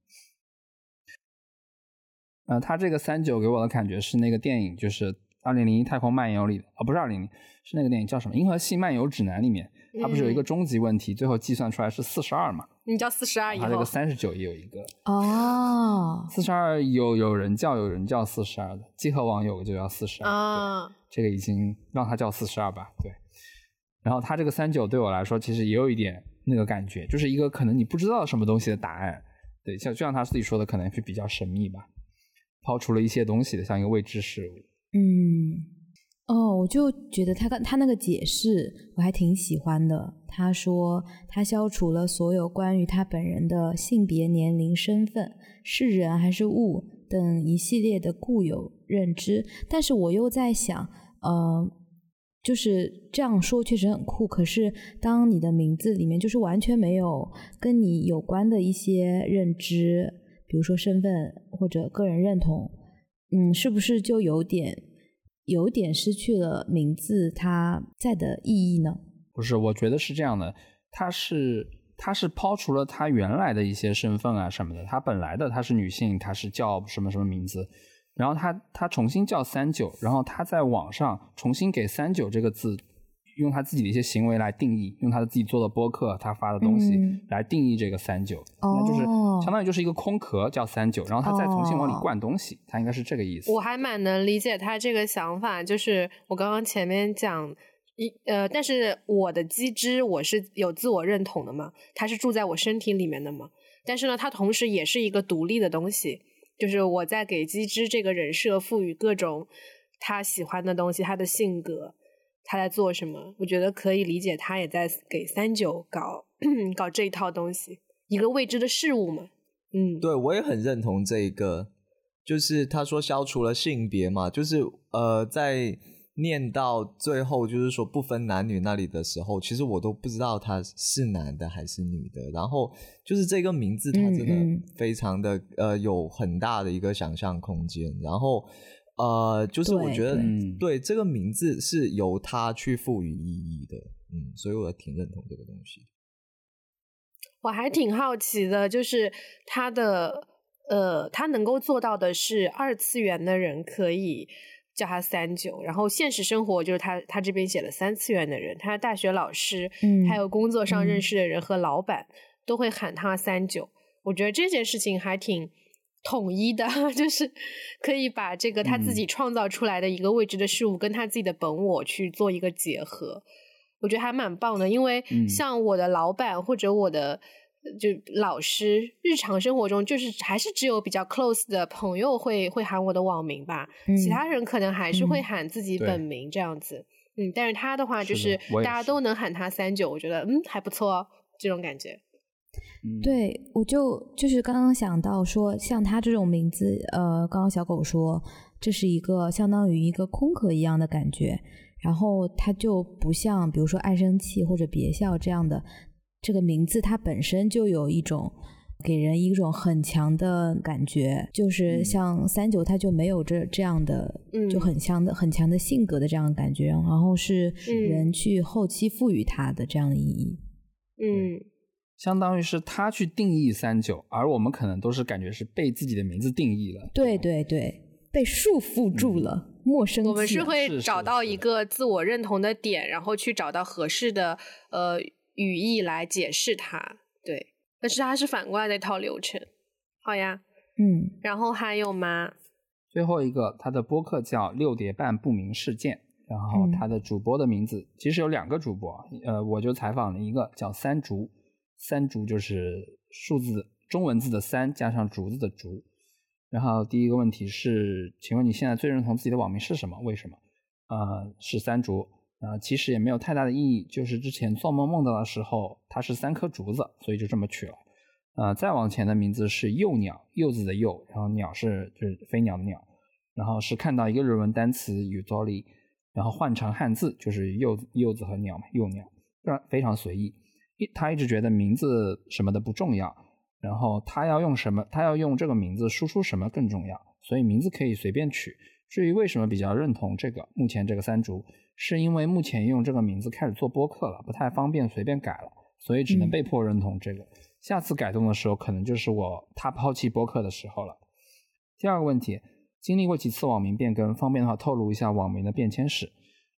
D: 呃，他这个三九给我的感觉是那个电影，就是《二零零一太空漫游》里的，哦，不是二零零，是那个电影叫什么？《银河系漫游指南》里面，它不是有一个终极问题，最后计算出来是四十二嘛？
B: 你叫四十二以后，
D: 它这个三十九也有一个
A: 哦，
D: 四十二有有人叫有人叫四十二的，集合网有就叫四十二
B: 啊，
D: 这个已经让他叫四十二吧？对。然后他这个三九对我来说其实也有一点。那个感觉就是一个可能你不知道什么东西的答案，对，像就像他自己说的，可能是比较神秘吧，抛出了一些东西的，像一个未知事物。
A: 嗯，哦，我就觉得他刚他那个解释我还挺喜欢的。他说他消除了所有关于他本人的性别、年龄、身份、是人还是物等一系列的固有认知，但是我又在想，呃。就是这样说确实很酷，可是当你的名字里面就是完全没有跟你有关的一些认知，比如说身份或者个人认同，嗯，是不是就有点有点失去了名字它在的意义呢？
D: 不是，我觉得是这样的，他是他是抛除了他原来的一些身份啊什么的，他本来的他是女性，他是叫什么什么名字。然后他他重新叫三九，然后他在网上重新给三九这个字，用他自己的一些行为来定义，用他的自己做的播客，他发的东西来定义这个三九，那就是相当于就是一个空壳叫三九，然后他再重新往里灌东西，他应该是这个意思。
B: 我还蛮能理解他这个想法，就是我刚刚前面讲一呃，但是我的机制我是有自我认同的嘛，它是住在我身体里面的嘛，但是呢，它同时也是一个独立的东西。就是我在给机智这个人设赋予各种他喜欢的东西，他的性格，他在做什么，我觉得可以理解，他也在给三九搞 搞这一套东西，一个未知的事物嘛。嗯，
C: 对我也很认同这一个，就是他说消除了性别嘛，就是呃在。念到最后，就是说不分男女那里的时候，其实我都不知道他是男的还是女的。然后就是这个名字，它真的非常的呃有很大的一个想象空间。然后呃，就是我觉得对这个名字是由他去赋予意义的，嗯，所以我挺认同这个东西。
B: 我还挺好奇的，就是他的呃，他能够做到的是二次元的人可以。叫他三九，然后现实生活就是他他这边写了三次元的人，他大学老师，嗯，还有工作上认识的人和老板都会喊他三九。我觉得这件事情还挺统一的，就是可以把这个他自己创造出来的一个未知的事物跟他自己的本我去做一个结合，我觉得还蛮棒的。因为像我的老板或者我的。就老师日常生活中，就是还是只有比较 close 的朋友会会喊我的网名吧，其他人可能还是会喊自己本名这样子。嗯，但是他的话就是大家都能喊他三九，我觉得嗯还不错，这种感觉。
A: 对，我就就是刚刚想到说，像他这种名字，呃，刚刚小狗说这是一个相当于一个空壳一样的感觉。然后它就不像比如说爱生气或者别笑这样的，这个名字它本身就有一种给人一种很强的感觉，就是像三九它就没有这这样的，
B: 嗯。
A: 就很强的很强的性格的这样的感觉，然后是
B: 嗯。
A: 人去后期赋予它的这样的意义。
B: 嗯。
D: 相当于是他去定义三九，而我们可能都是感觉是被自己的名字定义了。
A: 对对对，被束缚住了，陌生
B: 我们是会找到一个自我认同的点，然后去找到合适的呃语义来解释它。对，但是它是反过来的一套流程。好呀，
A: 嗯
B: 然后还有吗？
D: 最后一个，他的播客叫六叠半不明事件，然后
A: 嗯
D: 他的主播的名字、其实有两个主播，呃，我就采访了一个叫三竹，三竹就是数字中文字的三加上竹子的竹。然后第一个问题是，请问你现在最认同自己的网名是什么？为什么？呃，是三竹。呃，其实也没有太大的意义，就是之前做梦梦到的时候，它是三颗竹子，所以就这么取了。呃，再往前的名字是幼鸟，柚子的柚，然后鸟是就是飞鸟的鸟，然后是看到一个日文单词 “utori”，然后换成汉字就是柚子柚子和鸟嘛，幼鸟，非常非常随意。一他一直觉得名字什么的不重要，然后他要用什么，他要用这个名字输出什么更重要，所以名字可以随便取。至于为什么比较认同这个，目前这个三竹，是因为目前用这个名字开始做播客了，不太方便随便改了，所以只能
A: 嗯
D: 被迫认同这个。下次改动的时候，可能就是我他抛弃播客的时候了。第二个问题，经历过几次网名变更，方便的话透露一下网名的变迁史。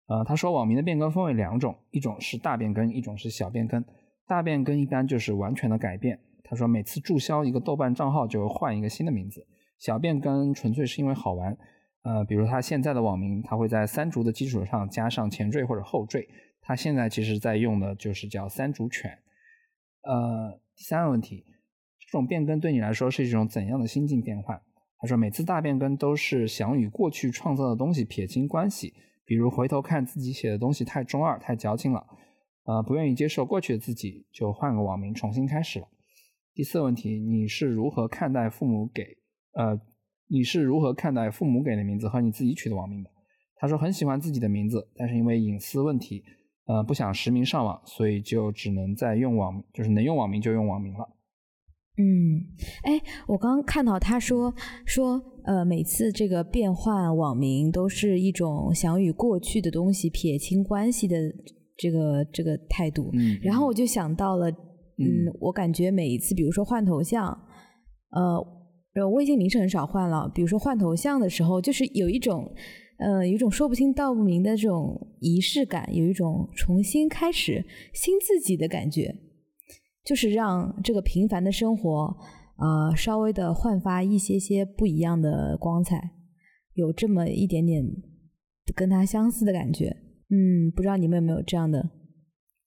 D: 呃，他说网名的变更分为两种，一种是大变更，一种是小变更。大变更一般就是完全的改变。他说每次注销一个豆瓣账号就换一个新的名字。小变更纯粹是因为好玩。呃，比如他现在的网名，他会在三竹的基础上加上前缀或者后缀。他现在其实在用的就是叫三竹犬。呃，第三个问题，这种变更对你来说是一种怎样的心境变换？他说每次大变更都是想与过去创造的东西撇清关系，比如回头看自己写的东西太中二、太矫情了，呃，不愿意接受过去的自己，就换个网名重新开始了。第四个问题，你是如何看待父母给呃，你是如何看待父母给的名字和你自己取的网名的？他说很喜欢自己的名字，但是因为隐私问题，呃，不想实名上网，所以就只能在用网，就是能用网名就用网名了。
A: 嗯，哎，我刚刚看到他说说，呃，每次这个变换网名都是一种想与过去的东西撇清关系的这个这个态度。
D: 嗯
A: 然后我就想到了，嗯，
D: 嗯
A: 我感觉每一次，比如说换头像，呃，呃，微信名是很少换了。比如说换头像的时候，就是有一种，呃，有一种说不清道不明的这种仪式感，有一种重新开始新自己的感觉，就是让这个平凡的生活，呃，稍微的焕发一些些不一样的光彩，有这么一点点跟他相似的感觉。嗯，不知道你们有没有这样的？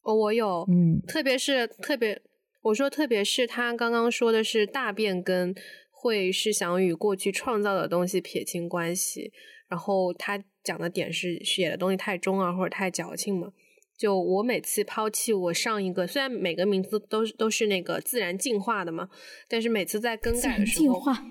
B: 哦，我有，
A: 嗯
B: 特别是特别，我说特别是他刚刚说的是大变更，会是想与过去创造的东西撇清关系，然后他讲的点是写的东西太中二或者太矫情嘛。就我每次抛弃我上一个，虽然每个名字都是都是那个自然进化的嘛，但是每次在更改的时候，
A: 进化。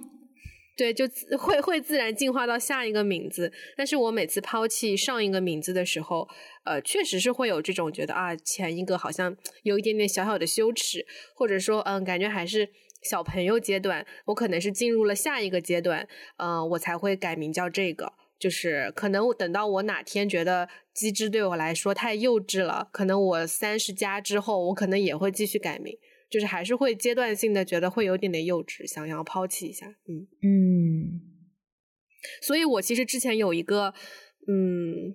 B: 对，就会会自然进化到下一个名字。但是我每次抛弃上一个名字的时候，呃，确实是会有这种觉得啊，前一个好像有一点点小小的羞耻，或者说，嗯，感觉还是小朋友阶段，我可能是进入了下一个阶段，呃，我才会改名叫这个。就是可能我等到我哪天觉得机智对我来说太幼稚了，可能我三十加之后，我可能也会继续改名。就是还是会阶段性的觉得会有点点幼稚，想要抛弃一下，嗯。
A: 嗯
B: 所以我其实之前有一个嗯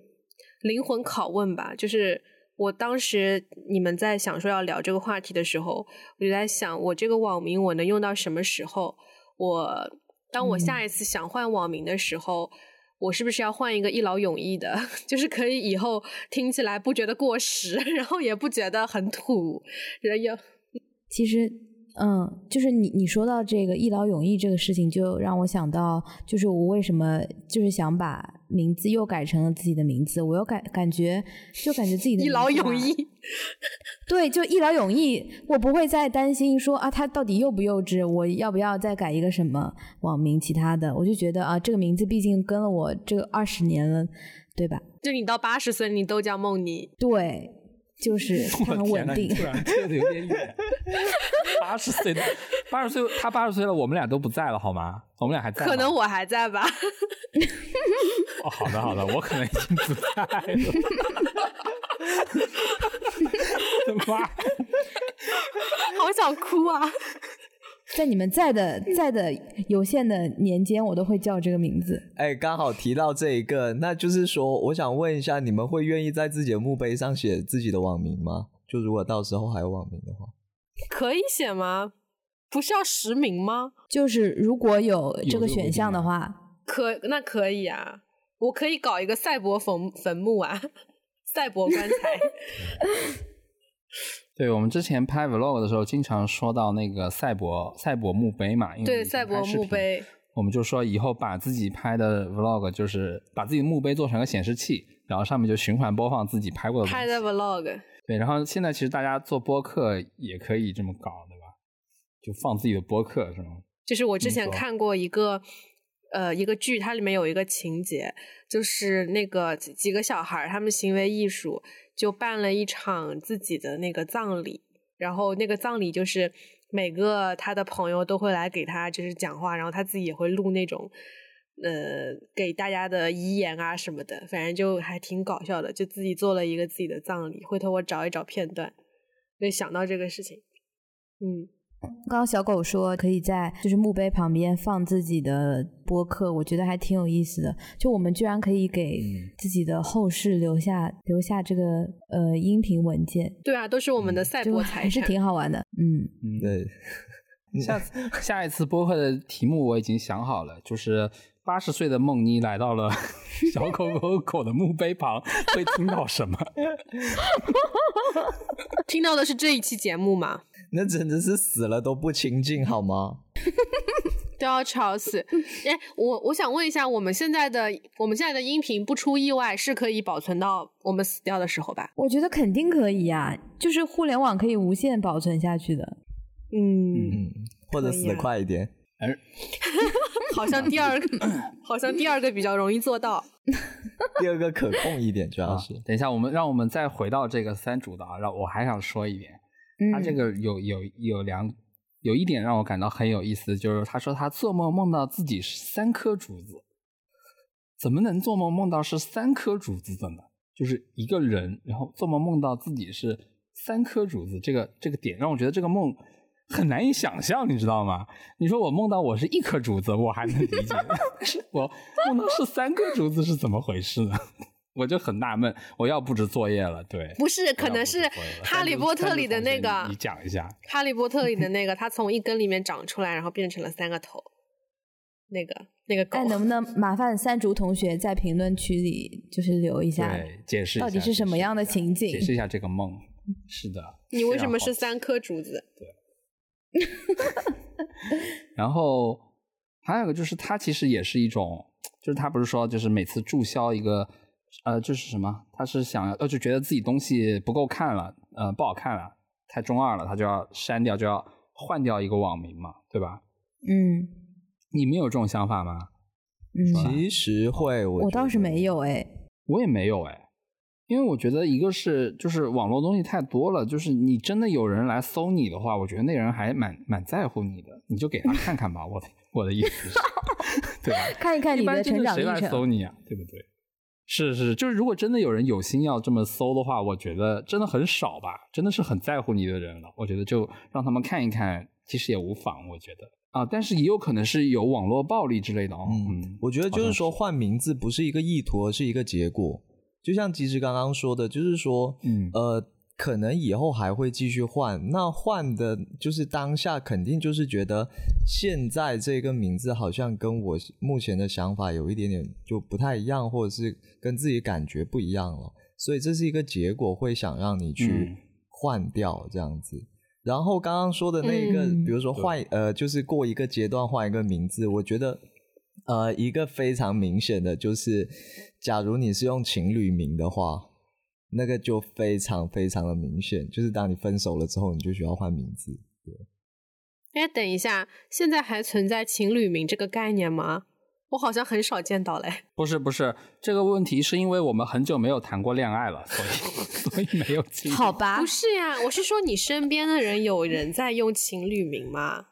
B: 灵魂拷问吧，就是我当时你们在想说要聊这个话题的时候，我就在想，我这个网名我能用到什么时候？我当我下一次想换网名的时候。我是不是要换一个一劳永逸的，就是可以以后听起来不觉得过时，然后也不觉得很土，人也
A: 其实，嗯，就是你你说到这个一劳永逸这个事情，就让我想到，就是我为什么就是想把名字又改成了自己的名字，我又感感觉就感觉自己的
B: 一劳永逸。
A: 对，就一劳永逸，我不会再担心说啊，他到底幼不幼稚，我要不要再改一个什么网名其他的，我就觉得啊，这个名字毕竟跟了我这个二十年了，对吧？
B: 就你到八十岁，你都叫梦妮。
A: 对，就是 他很稳定。
D: 突然有点远。八十岁的，八十岁，他八十岁了，我们俩都不在了，好吗？我们俩还在。
B: 可能我还在吧。
D: 哦，好的好的，我可能已经不在了。妈，
B: 好想哭啊！
A: 在你们在的在的有限的年间，我都会叫这个名字。
C: 哎，刚好提到这一个，那就是说，我想问一下，你们会愿意在自己的墓碑上写自己的网名吗？就如果到时候还有网名的话，
B: 可以写吗？不是要实名吗？
A: 就是如果有这个选项的话，
B: 可那可以啊，我可以搞一个赛博坟坟墓啊，赛博棺材。
D: 对我们之前拍 vlog 的时候，经常说到那个赛博赛博墓碑嘛，因为
B: 对赛博墓碑，
D: 我们就说以后把自己拍的 vlog，就是把自己的墓碑做成个显示器，然后上面就循环播放自己拍过的
B: 拍的 vlog。
D: 对，然后现在其实大家做播客也可以这么搞，对吧？就放自己的播客是吗？
B: 就是我之前看过一个呃一个剧，它里面有一个情节，就是那个几个小孩他们行为艺术。就办了一场自己的那个葬礼，然后那个葬礼就是每个他的朋友都会来给他就是讲话，然后他自己也会录那种呃给大家的遗言啊什么的，反正就还挺搞笑的，就自己做了一个自己的葬礼。回头我找一找片段，就想到这个事情，嗯。
A: 刚刚小狗说可以在就是墓碑旁边放自己的播客，我觉得还挺有意思的。就我们居然可以给自己的后世留下留下这个呃音频文件。
B: 对啊，都是我们的赛博财
A: 产，是挺好玩的。嗯
C: 嗯，对。
D: 下次下一次播客的题目我已经想好了，就是八十岁的梦妮来到了 小狗狗狗的墓碑旁，会听到什么？
B: 听到的是这一期节目吗？
C: 那真的是死了都不清净好吗？
B: 都要吵死！哎，我我想问一下，我们现在的我们现在的音频不出意外是可以保存到我们死掉的时候吧？
A: 我觉得肯定可以呀，就是互联网可以无限保存下去的。
B: 嗯，
C: 或者死的快一点。
D: 哎，
B: 好像第二个，好像第二个比较容易做到。
C: 第二个可控一点，主要是。
D: 等一下，我们让我们再回到这个三主的啊，让我还想说一点。他这个有有有两有一点让我感到很有意思，就是他说他做梦梦到自己是三颗竹子，怎么能做梦梦到是三颗竹子的呢？就是一个人，然后做梦梦到自己是三颗竹子，这个这个点让我觉得这个梦很难以想象，你知道吗？你说我梦到我是一颗竹子，我还能理解，但 是我梦到是三颗竹子是怎么回事呢？我就很纳闷，我要布置作业了。对，
B: 不是，可能是《哈利波特》里的那个。
D: 你讲一下，《
B: 哈利波特》里的那个，它从一根里面长出来，然后变成了三个头。那个那个狗。
A: 能不能麻烦三竹同学在评论区里就是留一下，
D: 对，解释
A: 到底是什么样的情景？
D: 解释一下这个梦。是的。
B: 你为什么是三颗竹子？
D: 对。然后还有个就是，它其实也是一种，就是他不是说，就是每次注销一个。呃，就是什么？他是想要，呃，就觉得自己东西不够看了，呃，不好看了，太中二了，他就要删掉，就要换掉一个网名嘛，对吧？
A: 嗯，
D: 你们有这种想法吗？
C: 嗯其实会，我
A: 我倒是没有哎，
D: 我也没有哎，因为我觉得一个是就是网络东西太多了，就是你真的有人来搜你的话，我觉得那人还蛮蛮在乎你的，你就给他看看吧，我的我的意思是，对吧？
A: 看一看你的成长历程。
D: 谁来搜你啊？对不对？是是，就是如果真的有人有心要这么搜的话，我觉得真的很少吧，真的是很在乎你的人了。我觉得就让他们看一看，其实也无妨。我觉得啊，但是也有可能是有网络暴力之类的哦。
C: 嗯，我觉得就是说换名字不是一个意图，而是一个结果。就像吉时刚刚说的，就是说，嗯呃。可能以后还会继续换，那换的就是当下肯定就是觉得现在这个名字好像跟我目前的想法有一点点就不太一样，或者是跟自己感觉不一样了，所以这是一个结果，会想让你去换掉这样子。然后刚刚说的那一个，比如说换呃，就是过一个阶段换一个名字，我觉得呃一个非常明显的就是，假如你是用情侣名的话。那个就非常非常的明显，就是当你分手了之后，你就需要换名字。对。
B: 哎，等一下，现在还存在情侣名这个概念吗？我好像很少见到嘞。
D: 不是不是，这个问题是因为我们很久没有谈过恋爱了，所以 所以没有情侣。
A: 好吧
B: 不，是呀，我是说你身边的人有人在用情侣名吗？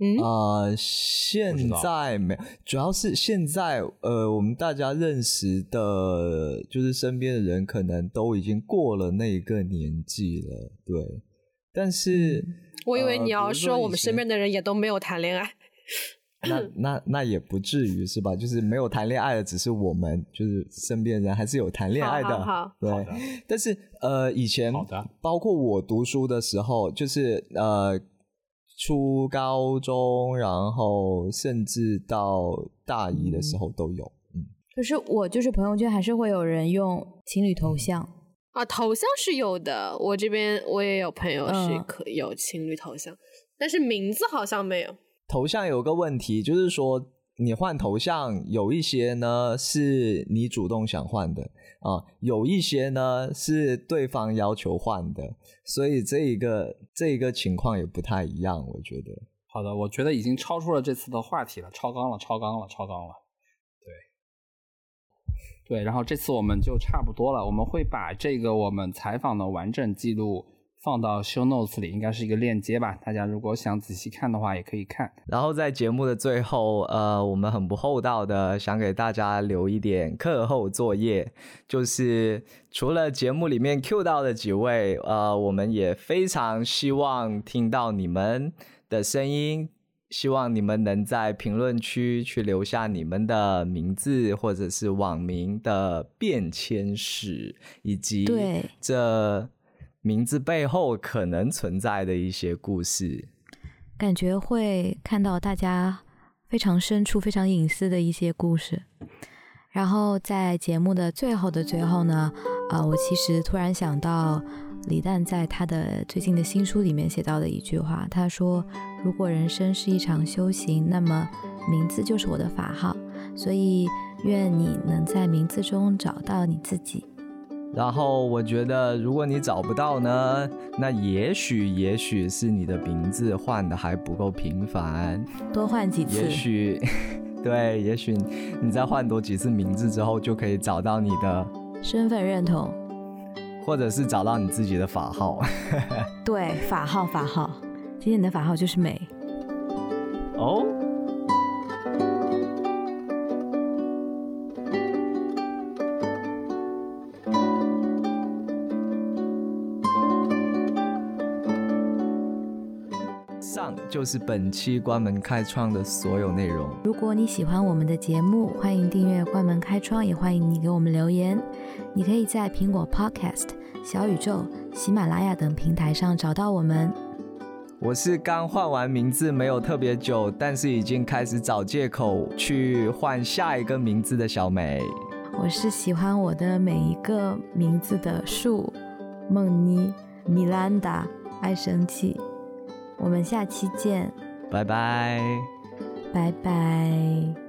B: 嗯，
C: 呃，现在没有，主要是现在呃，我们大家认识的，就是身边的人，可能都已经过了那个年纪了，对。但是，
B: 我以为
C: 呃
B: 你要说我们身边的人也都没有谈恋爱。
C: 那那那也不至于是吧？就是没有谈恋爱的，只是我们，就是身边人还是有谈恋爱的，
B: 好好好
C: 对。但是呃，以前
D: 好的
C: 包括我读书的时候，就是呃，初高中，然后甚至到大一的时候都有。嗯，
A: 可是我就是朋友圈还是会有人用情侣头像，
B: 啊，头像是有的，我这边我也有朋友是
A: 嗯
B: 可有情侣头像，但是名字好像没有。
C: 头像有个问题，就是说你换头像，有一些呢是你主动想换的啊，有一些呢是对方要求换的，所以这一个这一个情况也不太一样，我觉得。
D: 好的，我觉得已经超出了这次的话题了，超纲了，超纲了，超纲了。对，对，然后这次我们就差不多了，我们会把这个我们采访的完整记录放到 show notes 里，应该是一个链接吧，大家如果想仔细看的话，也可以看。
C: 然后在节目的最后，呃，我们很不厚道的想给大家留一点课后作业，就是除了节目里面 Q 到的几位，呃，我们也非常希望听到你们的声音。希望你们能在评论区去留下你们的名字或者是网名的变迁史，以及这名字背后可能存在的一些故事。
A: 感觉会看到大家非常深处、非常隐私的一些故事。然后在节目的最后的最后呢，呃，我其实突然想到李诞在他的最近的新书里面写到的一句话，他说：“如果人生是一场修行，那么名字就是我的法号。所以愿你能在名字中找到你自己。
C: 然后我觉得，如果你找不到呢，那也许也许是你的名字换的还不够频繁，
A: 多换几次
C: 也。许 对，也许你再换多几次名字之后，就可以找到你的，
A: 身份认同，
C: 或者是找到你自己的法号。
A: 对，法号法号，今天你的法号就是美。
C: 哦，就是本期关门开窗的所有内容。
A: 如果你喜欢我们的节目，欢迎订阅《关门开窗》，也欢迎你给我们留言。你可以在苹果 Podcast、小宇宙、喜马拉雅等平台上找到我们。
C: 我是刚换完名字没有特别久，但是已经开始找借口去换下一个名字的小美。
A: 我是喜欢我的每一个名字的树、梦妮、米兰达、爱生气。我们下期见，
C: 拜拜。
A: 拜拜。